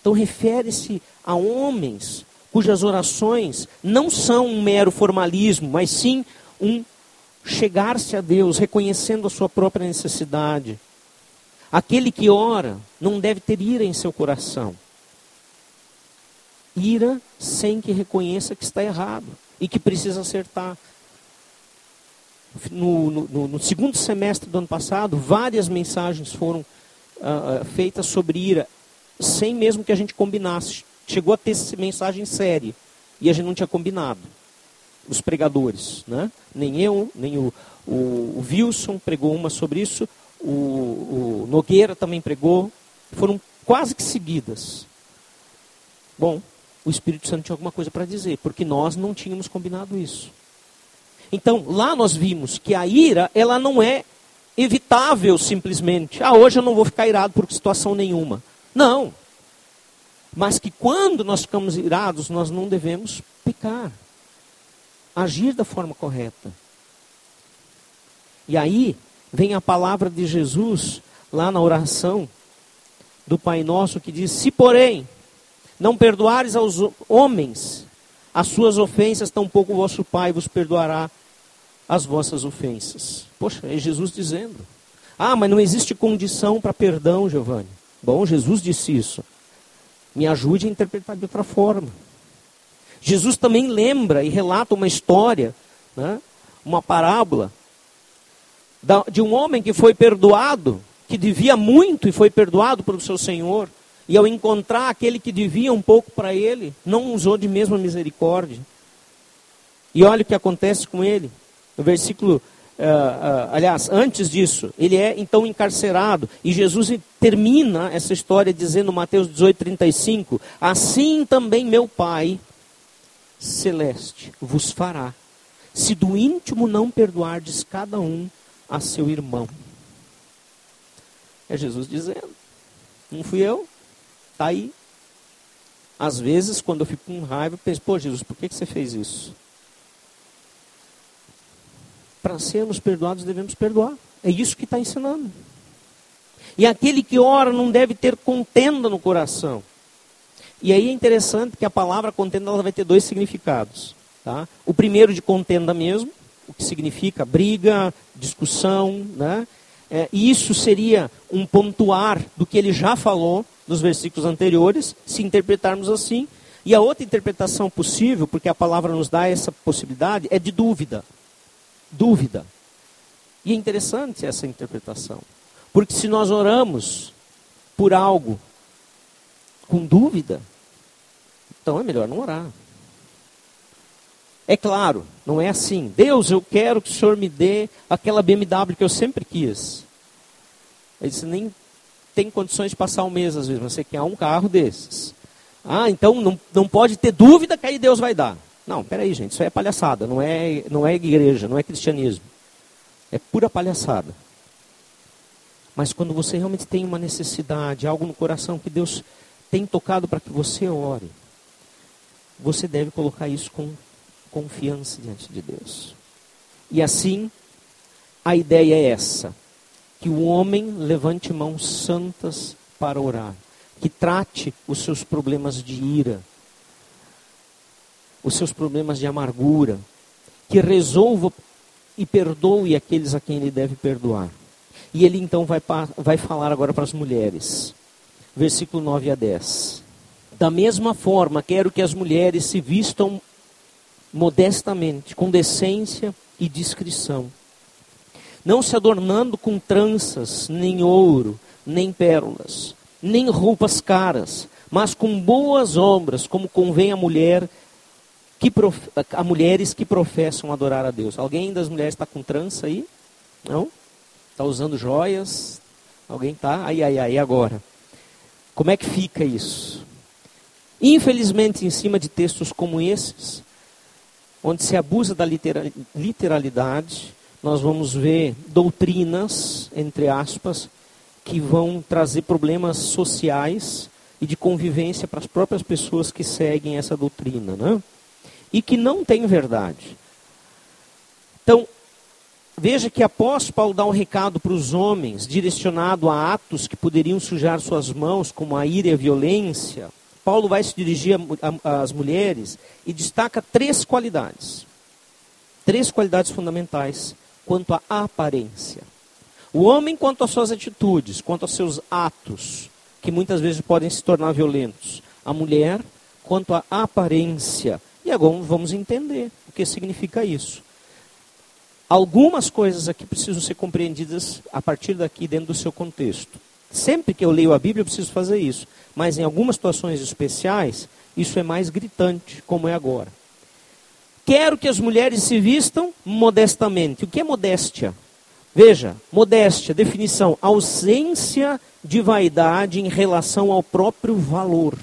Então refere-se a homens cujas orações não são um mero formalismo, mas sim um chegar-se a Deus reconhecendo a sua própria necessidade. Aquele que ora não deve ter ira em seu coração. Ira sem que reconheça que está errado e que precisa acertar. No, no, no segundo semestre do ano passado, várias mensagens foram uh, feitas sobre ira, sem mesmo que a gente combinasse chegou a ter mensagem séria e a gente não tinha combinado. Os pregadores, né? Nem eu, nem o, o, o Wilson pregou uma sobre isso, o, o Nogueira também pregou. Foram quase que seguidas. Bom, o Espírito Santo tinha alguma coisa para dizer, porque nós não tínhamos combinado isso. Então, lá nós vimos que a ira, ela não é evitável simplesmente. Ah, hoje eu não vou ficar irado por situação nenhuma. Não mas que quando nós ficamos irados, nós não devemos pecar. Agir da forma correta. E aí vem a palavra de Jesus lá na oração do Pai Nosso que diz: Se porém não perdoares aos homens as suas ofensas, tampouco o vosso Pai vos perdoará as vossas ofensas. Poxa, é Jesus dizendo. Ah, mas não existe condição para perdão, Giovanni. Bom, Jesus disse isso. Me ajude a interpretar de outra forma. Jesus também lembra e relata uma história, né, uma parábola, de um homem que foi perdoado, que devia muito e foi perdoado pelo seu Senhor, e ao encontrar aquele que devia um pouco para ele, não usou de mesma misericórdia. E olha o que acontece com ele. No versículo Uh, uh, aliás, antes disso, ele é então encarcerado. E Jesus termina essa história dizendo, Mateus 18, 35: Assim também meu Pai celeste vos fará, se do íntimo não perdoardes cada um a seu irmão. É Jesus dizendo. Não fui eu. Está aí. Às vezes, quando eu fico com raiva, eu penso, pô, Jesus, por que, que você fez isso? para sermos perdoados, devemos perdoar. É isso que está ensinando. E aquele que ora não deve ter contenda no coração. E aí é interessante que a palavra contenda ela vai ter dois significados. Tá? O primeiro de contenda mesmo, o que significa briga, discussão. Né? É, isso seria um pontuar do que ele já falou nos versículos anteriores, se interpretarmos assim. E a outra interpretação possível, porque a palavra nos dá essa possibilidade, é de dúvida dúvida. E é interessante essa interpretação. Porque se nós oramos por algo com dúvida, então é melhor não orar. É claro, não é assim. Deus, eu quero que o Senhor me dê aquela BMW que eu sempre quis. Ele nem tem condições de passar um mês às vezes, você quer um carro desses. Ah, então não, não pode ter dúvida que aí Deus vai dar. Não, peraí, gente, isso é palhaçada, não é, não é igreja, não é cristianismo. É pura palhaçada. Mas quando você realmente tem uma necessidade, algo no coração que Deus tem tocado para que você ore, você deve colocar isso com confiança diante de Deus. E assim, a ideia é essa: que o homem levante mãos santas para orar, que trate os seus problemas de ira, os seus problemas de amargura, que resolva e perdoe aqueles a quem ele deve perdoar. E ele então vai, vai falar agora para as mulheres. Versículo 9 a 10. Da mesma forma, quero que as mulheres se vistam modestamente, com decência e discrição, não se adornando com tranças, nem ouro, nem pérolas, nem roupas caras, mas com boas obras, como convém a mulher que prof... a mulheres que professam adorar a Deus. Alguém das mulheres está com trança aí? Não? Está usando joias? Alguém está? Ai, ai, ai, agora. Como é que fica isso? Infelizmente, em cima de textos como esses, onde se abusa da literalidade, nós vamos ver doutrinas, entre aspas, que vão trazer problemas sociais e de convivência para as próprias pessoas que seguem essa doutrina, né? E que não tem verdade. Então, veja que após Paulo dar um recado para os homens, direcionado a atos que poderiam sujar suas mãos, como a ira e a violência, Paulo vai se dirigir às mulheres e destaca três qualidades. Três qualidades fundamentais quanto à aparência. O homem, quanto às suas atitudes, quanto aos seus atos, que muitas vezes podem se tornar violentos. A mulher, quanto à aparência. E agora vamos entender o que significa isso. Algumas coisas aqui precisam ser compreendidas a partir daqui, dentro do seu contexto. Sempre que eu leio a Bíblia, eu preciso fazer isso. Mas em algumas situações especiais, isso é mais gritante, como é agora. Quero que as mulheres se vistam modestamente. O que é modéstia? Veja, modéstia, definição: ausência de vaidade em relação ao próprio valor,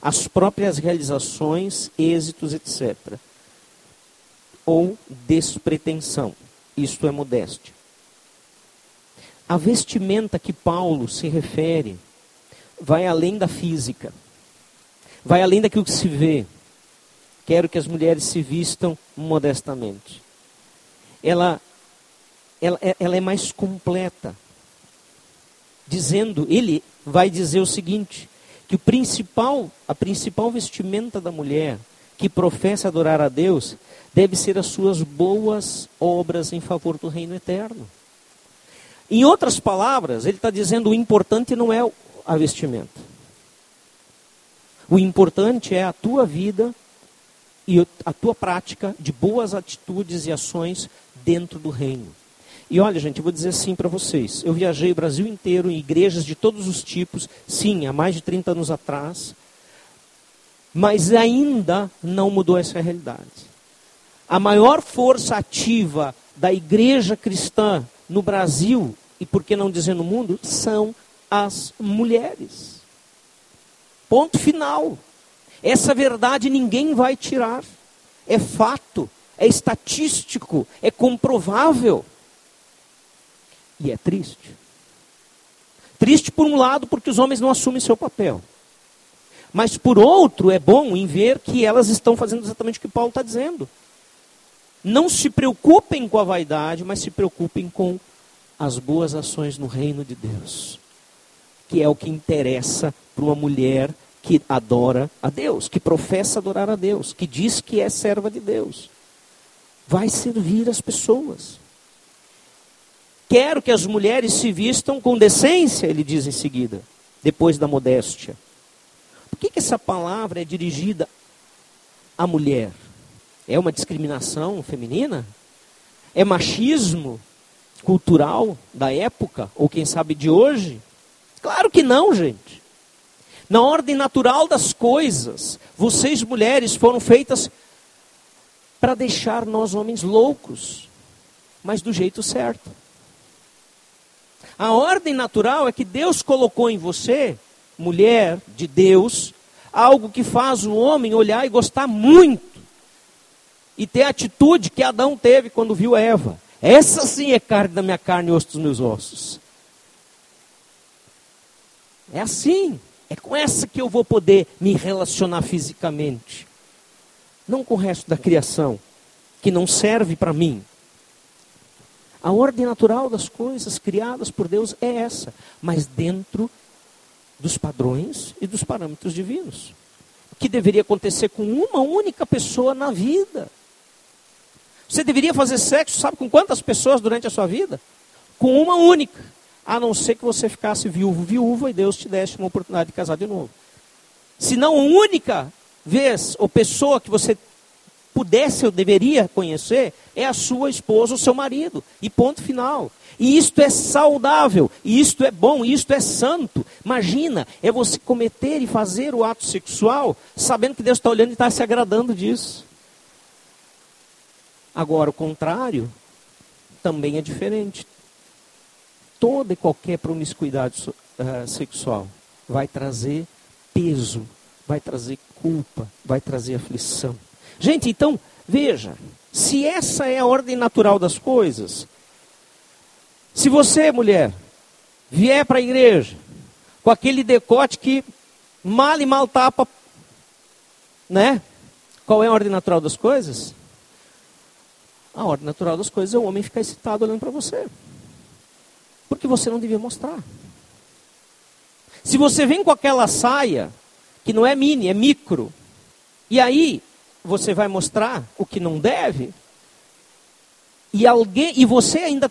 às próprias realizações, êxitos, etc. Ou despretensão. Isto é modéstia. A vestimenta que Paulo se refere vai além da física, vai além daquilo que se vê. Quero que as mulheres se vistam modestamente. Ela, ela, ela é mais completa. Dizendo, ele vai dizer o seguinte: que o principal, a principal vestimenta da mulher que professa adorar a Deus deve ser as suas boas obras em favor do reino eterno. Em outras palavras, ele está dizendo o importante não é a vestimenta. O importante é a tua vida e a tua prática de boas atitudes e ações dentro do reino. E olha, gente, eu vou dizer assim para vocês. Eu viajei o Brasil inteiro em igrejas de todos os tipos, sim, há mais de 30 anos atrás, mas ainda não mudou essa realidade. A maior força ativa da igreja cristã no Brasil, e por que não dizer no mundo, são as mulheres. Ponto final. Essa verdade ninguém vai tirar. É fato, é estatístico, é comprovável. E é triste. Triste por um lado porque os homens não assumem seu papel. Mas por outro, é bom em ver que elas estão fazendo exatamente o que Paulo está dizendo. Não se preocupem com a vaidade, mas se preocupem com as boas ações no reino de Deus. Que é o que interessa para uma mulher que adora a Deus, que professa adorar a Deus, que diz que é serva de Deus. Vai servir as pessoas. Quero que as mulheres se vistam com decência, ele diz em seguida, depois da modéstia. Por que, que essa palavra é dirigida à mulher? É uma discriminação feminina? É machismo cultural da época? Ou quem sabe de hoje? Claro que não, gente. Na ordem natural das coisas, vocês mulheres foram feitas para deixar nós homens loucos, mas do jeito certo. A ordem natural é que Deus colocou em você, mulher de Deus, algo que faz o homem olhar e gostar muito. E ter a atitude que Adão teve quando viu Eva. Essa sim é carne da minha carne e osso dos meus ossos. É assim. É com essa que eu vou poder me relacionar fisicamente. Não com o resto da criação, que não serve para mim. A ordem natural das coisas criadas por Deus é essa, mas dentro dos padrões e dos parâmetros divinos. O que deveria acontecer com uma única pessoa na vida? Você deveria fazer sexo, sabe com quantas pessoas durante a sua vida? Com uma única a não ser que você ficasse viúvo, viúva e Deus te desse uma oportunidade de casar de novo. Se não, a única vez ou pessoa que você pudesse ou deveria conhecer é a sua esposa ou seu marido. E ponto final. E isto é saudável, e isto é bom, e isto é santo. Imagina, é você cometer e fazer o ato sexual sabendo que Deus está olhando e está se agradando disso. Agora, o contrário também é diferente. Toda e qualquer promiscuidade uh, sexual vai trazer peso, vai trazer culpa, vai trazer aflição. Gente, então, veja, se essa é a ordem natural das coisas, se você, mulher, vier para a igreja com aquele decote que mal e mal tapa, né? Qual é a ordem natural das coisas? A ordem natural das coisas é o homem ficar excitado olhando para você. Porque você não devia mostrar. Se você vem com aquela saia, que não é mini, é micro, e aí você vai mostrar o que não deve, e alguém e você ainda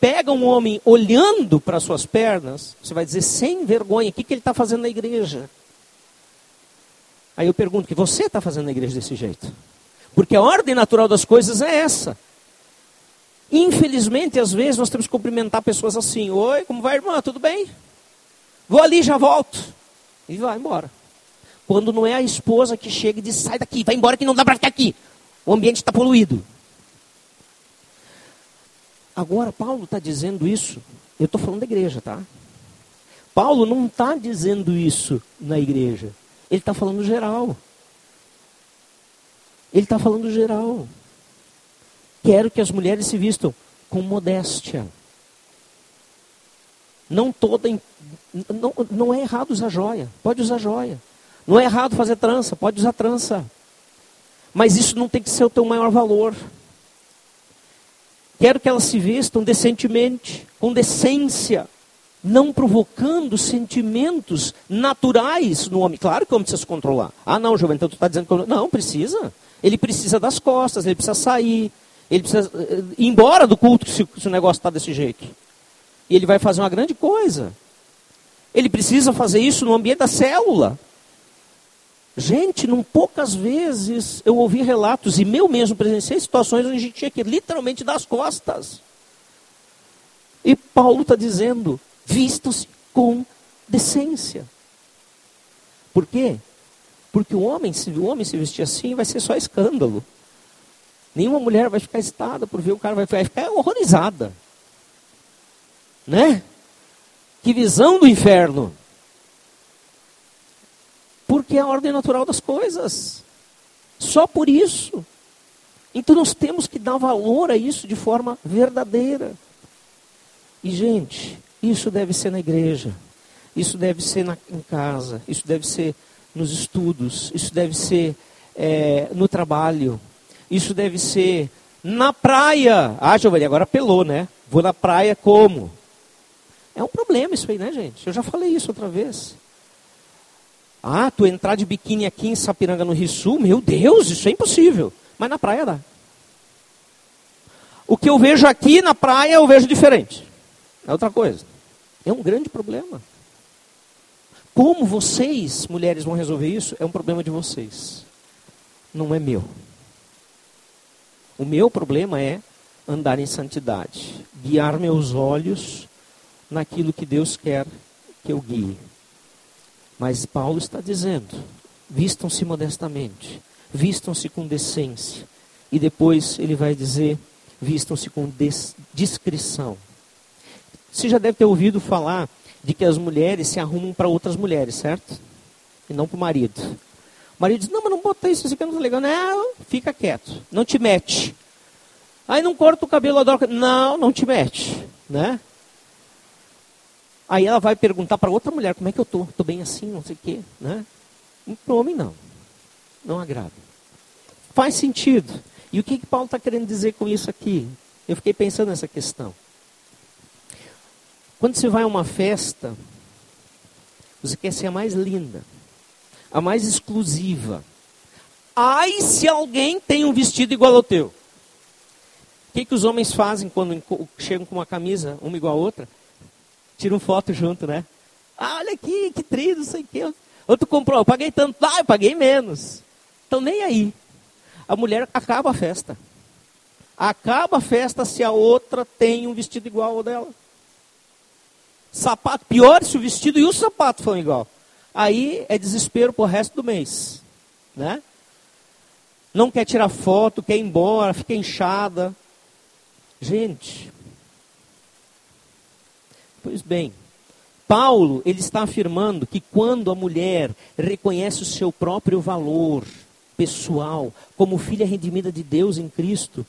pega um homem olhando para suas pernas, você vai dizer sem vergonha, o que, que ele está fazendo na igreja? Aí eu pergunto, o que você está fazendo na igreja desse jeito? Porque a ordem natural das coisas é essa. Infelizmente, às vezes, nós temos que cumprimentar pessoas assim: Oi, como vai, irmã? Tudo bem? Vou ali, já volto. E vai embora. Quando não é a esposa que chega e diz: Sai daqui, vai embora que não dá para ficar aqui. O ambiente está poluído. Agora, Paulo está dizendo isso, eu estou falando da igreja, tá? Paulo não está dizendo isso na igreja, ele está falando geral. Ele está falando geral. Quero que as mulheres se vistam com modéstia. Não toda. Não, não é errado usar joia. Pode usar joia. Não é errado fazer trança. Pode usar trança. Mas isso não tem que ser o teu maior valor. Quero que elas se vestam decentemente, com decência, não provocando sentimentos naturais no homem. Claro que o homem precisa se controlar. Ah, não, Jovem, então tu está dizendo que. Não, precisa. Ele precisa das costas, ele precisa sair, ele precisa eh, ir embora do culto se, se o negócio está desse jeito. E ele vai fazer uma grande coisa. Ele precisa fazer isso no ambiente da célula. Gente, não poucas vezes eu ouvi relatos, e meu mesmo presenciei situações onde a gente tinha que literalmente dar as costas. E Paulo está dizendo: vistam-se com decência. Por quê? Porque o homem, se o homem se vestir assim, vai ser só escândalo. Nenhuma mulher vai ficar excitada por ver o cara, vai ficar horrorizada. Né? Que visão do inferno. Porque é a ordem natural das coisas. Só por isso. Então nós temos que dar valor a isso de forma verdadeira. E, gente, isso deve ser na igreja. Isso deve ser na, em casa. Isso deve ser nos estudos. Isso deve ser é, no trabalho. Isso deve ser na praia. Ah, Giovanni, agora pelou, né? Vou na praia como? É um problema isso aí, né, gente? Eu já falei isso outra vez. Ah, tu entrar de biquíni aqui em Sapiranga, no Rio Sul, meu Deus, isso é impossível. Mas na praia dá. O que eu vejo aqui na praia, eu vejo diferente. É outra coisa. É um grande problema. Como vocês, mulheres, vão resolver isso, é um problema de vocês. Não é meu. O meu problema é andar em santidade, guiar meus olhos naquilo que Deus quer que eu guie. Mas Paulo está dizendo: vistam-se modestamente, vistam-se com decência. E depois ele vai dizer: vistam-se com discrição. Você já deve ter ouvido falar de que as mulheres se arrumam para outras mulheres, certo? E não para o marido. O marido diz: Não, mas não bota isso, isso aqui não está legal. Não, fica quieto, não te mete. Aí não corta o cabelo, adora. Não, não te mete. Né? Aí ela vai perguntar para outra mulher, como é que eu estou? Estou bem assim, não sei o quê. Né? Para o homem não. Não agrada. Faz sentido. E o que, que Paulo está querendo dizer com isso aqui? Eu fiquei pensando nessa questão. Quando você vai a uma festa, você quer ser a mais linda, a mais exclusiva. Ai, se alguém tem um vestido igual ao teu. O que, que os homens fazem quando chegam com uma camisa, uma igual a outra? tiram foto junto, né? Ah, olha aqui, que trido, sei o quê. Outro comprou, eu paguei tanto, ah, eu paguei menos. Então nem aí. a mulher acaba a festa. Acaba a festa se a outra tem um vestido igual ao dela. Sapato, pior se o vestido e o sapato foram igual. Aí é desespero pro resto do mês, né? Não quer tirar foto, quer ir embora, fica inchada. Gente, pois bem, Paulo, ele está afirmando que quando a mulher reconhece o seu próprio valor pessoal como filha redimida de Deus em Cristo,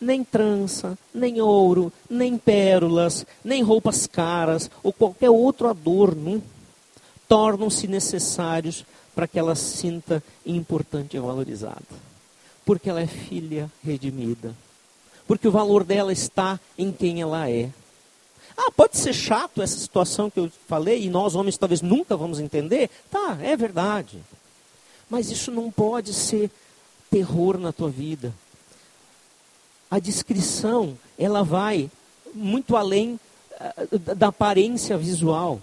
nem trança, nem ouro, nem pérolas, nem roupas caras ou qualquer outro adorno tornam-se necessários para que ela sinta importante e valorizada. Porque ela é filha redimida. Porque o valor dela está em quem ela é. Ah, pode ser chato essa situação que eu falei e nós homens talvez nunca vamos entender. Tá, é verdade. Mas isso não pode ser terror na tua vida. A descrição, ela vai muito além uh, da aparência visual.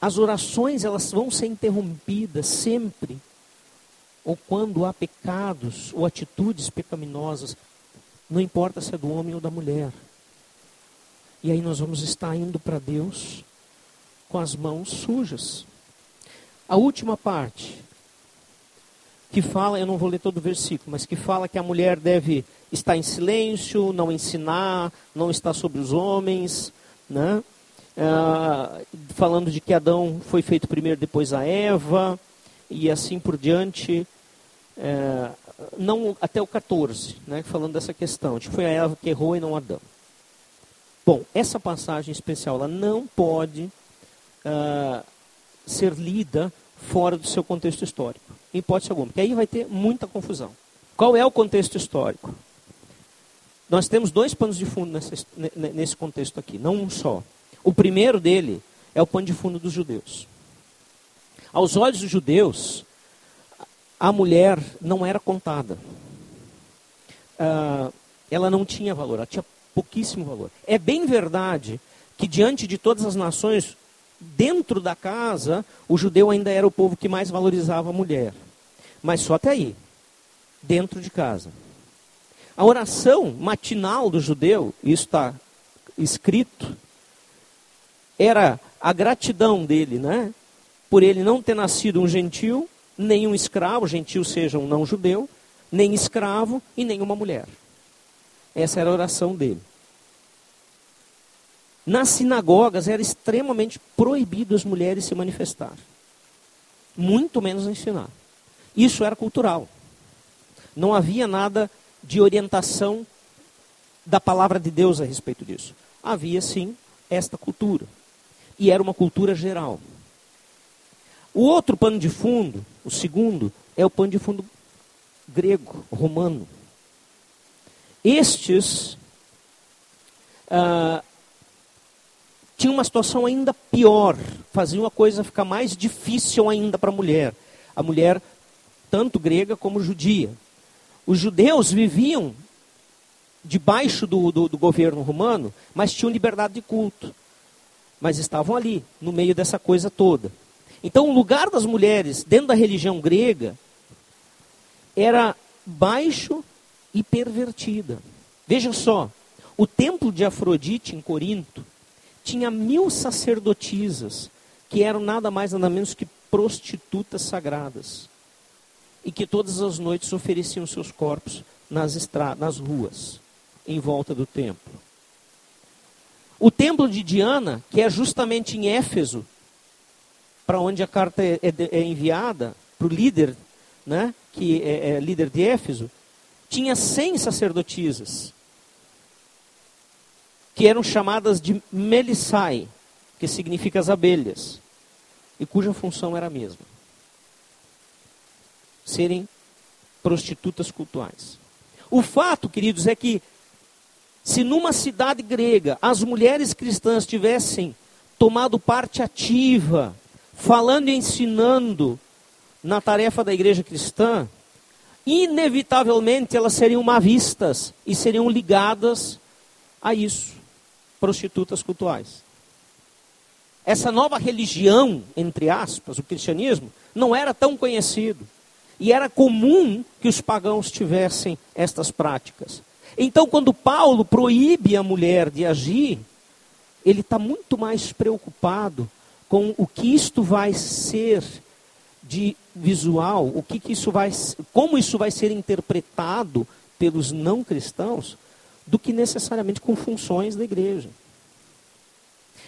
As orações, elas vão ser interrompidas sempre. Ou quando há pecados ou atitudes pecaminosas, não importa se é do homem ou da mulher. E aí nós vamos estar indo para Deus com as mãos sujas. A última parte, que fala, eu não vou ler todo o versículo, mas que fala que a mulher deve estar em silêncio, não ensinar, não estar sobre os homens, né? Ah, falando de que Adão foi feito primeiro, depois a Eva, e assim por diante. É, não até o 14, né, falando dessa questão, de que foi a Eva que errou e não Adão. Bom, essa passagem especial ela não pode uh, ser lida fora do seu contexto histórico, em hipótese alguma, porque aí vai ter muita confusão. Qual é o contexto histórico? Nós temos dois panos de fundo nesse, nesse contexto aqui, não um só. O primeiro dele é o pano de fundo dos judeus. Aos olhos dos judeus, a mulher não era contada. Uh, ela não tinha valor, ela tinha pouquíssimo valor. É bem verdade que diante de todas as nações, dentro da casa, o judeu ainda era o povo que mais valorizava a mulher. Mas só até aí, dentro de casa. A oração matinal do judeu, isso está escrito, era a gratidão dele, né? Por ele não ter nascido um gentil, nem um escravo, gentil seja um não judeu, nem escravo e nem uma mulher. Essa era a oração dele. Nas sinagogas era extremamente proibido as mulheres se manifestar. Muito menos ensinar. Isso era cultural. Não havia nada de orientação da palavra de Deus a respeito disso. Havia sim esta cultura. E era uma cultura geral. O outro pano de fundo, o segundo, é o pano de fundo grego, romano. Estes uh, tinham uma situação ainda pior, faziam a coisa ficar mais difícil ainda para a mulher. A mulher, tanto grega como judia. Os judeus viviam debaixo do, do, do governo romano, mas tinham liberdade de culto. Mas estavam ali, no meio dessa coisa toda. Então, o lugar das mulheres dentro da religião grega era baixo e pervertida. Veja só, o templo de Afrodite em Corinto tinha mil sacerdotisas que eram nada mais nada menos que prostitutas sagradas e que todas as noites ofereciam seus corpos nas nas ruas, em volta do templo. O templo de Diana, que é justamente em Éfeso, para onde a carta é, é, é enviada, para o líder, né, que é, é líder de Éfeso, tinha 100 sacerdotisas, que eram chamadas de Melissai, que significa as abelhas, e cuja função era a mesma: serem prostitutas cultuais. O fato, queridos, é que se numa cidade grega as mulheres cristãs tivessem tomado parte ativa, falando e ensinando na tarefa da igreja cristã, inevitavelmente elas seriam mal vistas e seriam ligadas a isso prostitutas cultuais. Essa nova religião, entre aspas, o cristianismo, não era tão conhecido. E era comum que os pagãos tivessem estas práticas. Então, quando Paulo proíbe a mulher de agir, ele está muito mais preocupado com o que isto vai ser de visual, o que, que isso vai, como isso vai ser interpretado pelos não cristãos, do que necessariamente com funções da igreja.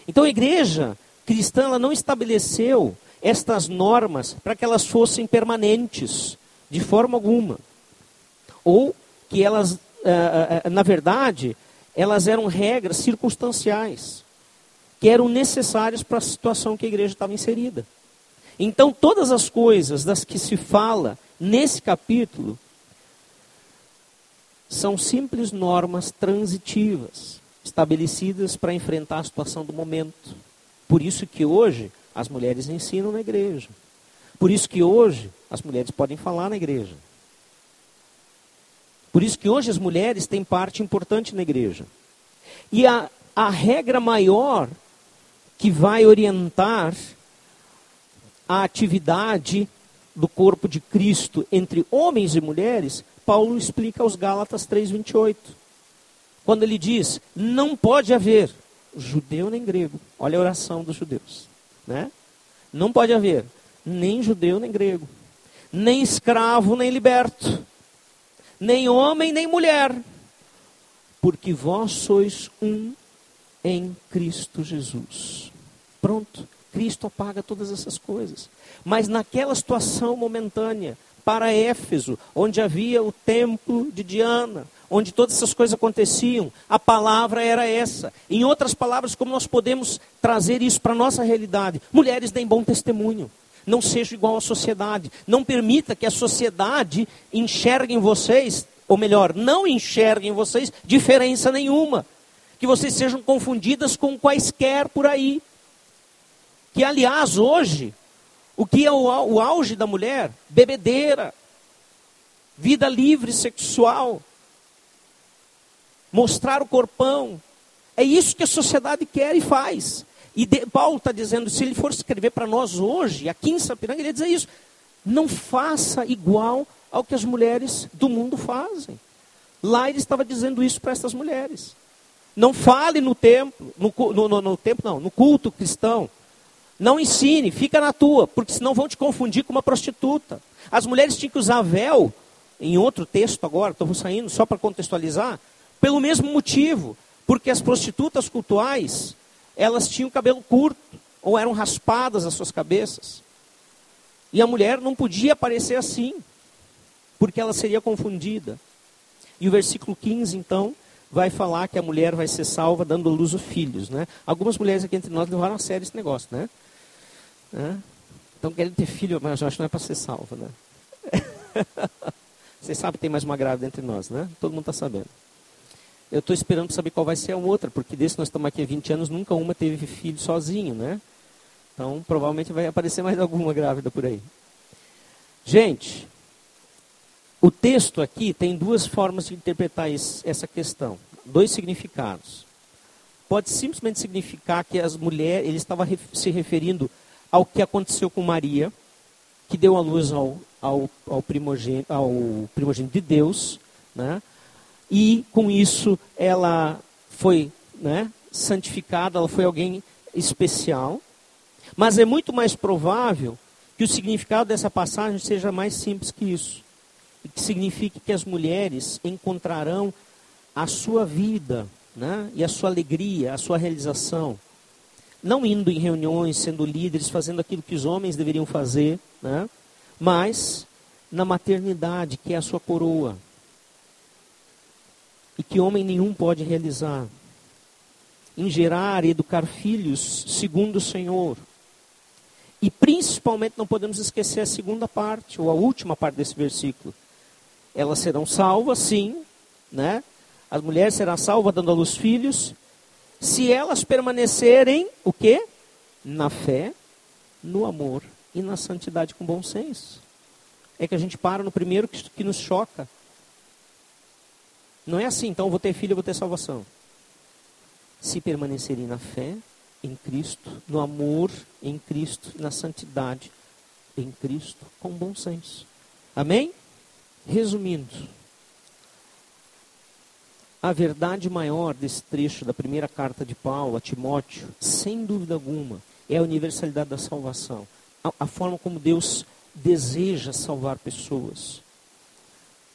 Então a igreja cristã ela não estabeleceu estas normas para que elas fossem permanentes, de forma alguma. Ou que elas, na verdade, elas eram regras circunstanciais, que eram necessárias para a situação que a igreja estava inserida. Então, todas as coisas das que se fala nesse capítulo são simples normas transitivas, estabelecidas para enfrentar a situação do momento. Por isso que hoje as mulheres ensinam na igreja. Por isso que hoje as mulheres podem falar na igreja. Por isso que hoje as mulheres têm parte importante na igreja. E a, a regra maior que vai orientar a atividade do corpo de Cristo entre homens e mulheres, Paulo explica aos Gálatas 3:28. Quando ele diz: "Não pode haver judeu nem grego". Olha a oração dos judeus, né? Não pode haver nem judeu nem grego, nem escravo nem liberto, nem homem nem mulher, porque vós sois um em Cristo Jesus. Pronto. Cristo apaga todas essas coisas. Mas naquela situação momentânea, para Éfeso, onde havia o templo de Diana, onde todas essas coisas aconteciam, a palavra era essa. Em outras palavras, como nós podemos trazer isso para a nossa realidade? Mulheres deem bom testemunho. Não seja igual à sociedade. Não permita que a sociedade enxergue em vocês, ou melhor, não enxergue em vocês diferença nenhuma. Que vocês sejam confundidas com quaisquer por aí. Que, aliás, hoje, o que é o, auge da mulher? Bebedeira, vida livre sexual, mostrar o corpão. É isso que a sociedade quer e faz. E de, Paulo está dizendo, se ele for escrever para nós hoje, aqui em Sapiranga, ele ia dizer isso. Não faça igual ao que as mulheres do mundo fazem. Lá ele estava dizendo isso para essas mulheres. Não fale no templo, no, no, no, no templo não, no culto cristão. Não ensine, fica na tua, porque senão vão te confundir com uma prostituta. As mulheres tinham que usar véu, em outro texto agora, estou saindo só para contextualizar, pelo mesmo motivo, porque as prostitutas cultuais, elas tinham cabelo curto, ou eram raspadas as suas cabeças. E a mulher não podia aparecer assim, porque ela seria confundida. E o versículo 15, então, vai falar que a mulher vai ser salva dando à luz os filhos. Né? Algumas mulheres aqui entre nós levaram a sério esse negócio. Né? Né? Então querem ter filho, mas eu acho que não é para ser salvo, né? Vocês sabem que tem mais uma grávida entre nós, né? Todo mundo está sabendo. Eu estou esperando para saber qual vai ser a outra, porque desde que nós estamos aqui há 20 anos, nunca uma teve filho sozinho, né? Então, provavelmente vai aparecer mais alguma grávida por aí. Gente, o texto aqui tem duas formas de interpretar essa questão, dois significados. Pode simplesmente significar que as mulheres, ele estava se referindo ao que aconteceu com Maria, que deu a luz ao, ao, ao, primogênito, ao primogênito de Deus, né? E com isso ela foi né, santificada, ela foi alguém especial. Mas é muito mais provável que o significado dessa passagem seja mais simples que isso. E que signifique que as mulheres encontrarão a sua vida né, e a sua alegria, a sua realização não indo em reuniões, sendo líderes, fazendo aquilo que os homens deveriam fazer, né? mas na maternidade, que é a sua coroa. E que homem nenhum pode realizar. Em gerar e educar filhos segundo o Senhor. E principalmente não podemos esquecer a segunda parte, ou a última parte desse versículo. Elas serão salvas, sim, né? As mulheres serão salvas dando à luz filhos, se elas permanecerem o quê? Na fé, no amor e na santidade com bom senso. É que a gente para no primeiro que, que nos choca. Não é assim, então vou ter filho, vou ter salvação. Se permanecerem na fé em Cristo, no amor em Cristo, na santidade em Cristo, com bom senso. Amém? Resumindo, a verdade maior desse trecho da primeira carta de Paulo a Timóteo, sem dúvida alguma, é a universalidade da salvação. A, a forma como Deus deseja salvar pessoas.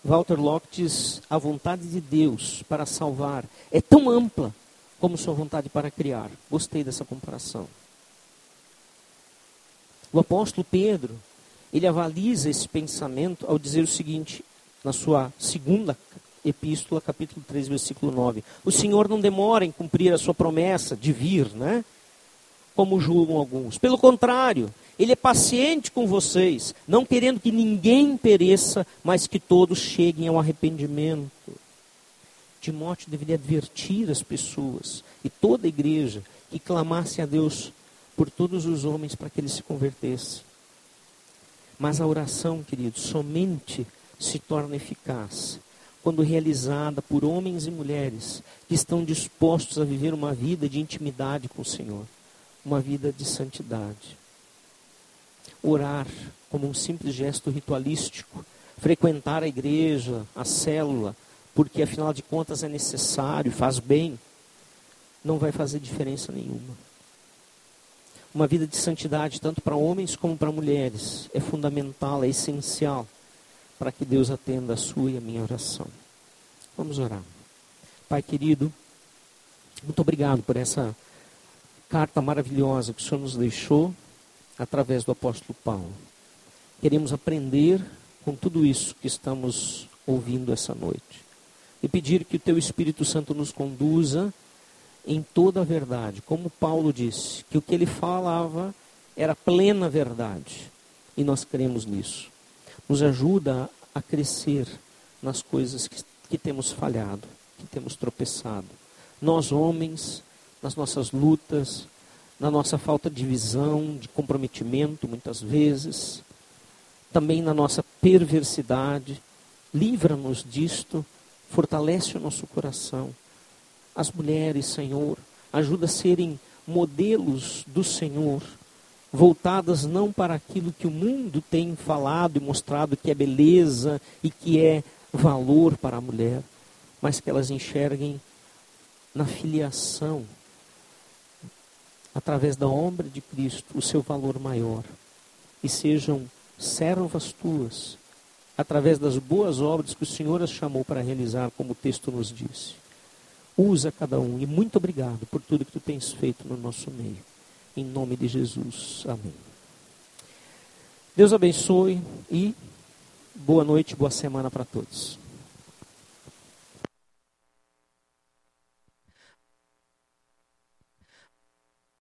Walter Locke diz: a vontade de Deus para salvar é tão ampla como sua vontade para criar. Gostei dessa comparação. O apóstolo Pedro, ele avaliza esse pensamento ao dizer o seguinte, na sua segunda epístola, capítulo 3, versículo 9: O Senhor não demora em cumprir a sua promessa de vir, né? Como julgam alguns. Pelo contrário, ele é paciente com vocês, não querendo que ninguém pereça, mas que todos cheguem ao arrependimento. Timóteo deveria advertir as pessoas e toda a igreja que clamasse a Deus por todos os homens para que eles se convertessem. Mas a oração, queridos, somente se torna eficaz quando realizada por homens e mulheres que estão dispostos a viver uma vida de intimidade com o Senhor, uma vida de santidade. Orar como um simples gesto ritualístico, frequentar a igreja, a célula, porque afinal de contas é necessário, faz bem, não vai fazer diferença nenhuma. Uma vida de santidade, tanto para homens como para mulheres, é fundamental, é essencial para que Deus atenda a sua e a minha oração. Vamos orar. Pai querido, muito obrigado por essa carta maravilhosa que o Senhor nos deixou através do apóstolo Paulo. Queremos aprender com tudo isso que estamos ouvindo essa noite e pedir que o Teu Espírito Santo nos conduza em toda a verdade. Como Paulo disse, que o que ele falava era plena verdade. E nós cremos nisso. Nos ajuda a crescer nas coisas que, que temos falhado, que temos tropeçado. Nós, homens, nas nossas lutas, na nossa falta de visão, de comprometimento, muitas vezes, também na nossa perversidade. Livra-nos disto fortalece o nosso coração. As mulheres, Senhor, ajuda a serem modelos do Senhor, voltadas não para aquilo que o mundo tem falado e mostrado que é beleza e que é valor para a mulher, mas que elas enxerguem na filiação, através da obra de Cristo, o seu valor maior, e sejam servas tuas através das boas obras que o Senhor as chamou para realizar, como o texto nos disse. Usa cada um e muito obrigado por tudo que tu tens feito no nosso meio. Em nome de Jesus. Amém. Deus abençoe e boa noite, boa semana para todos.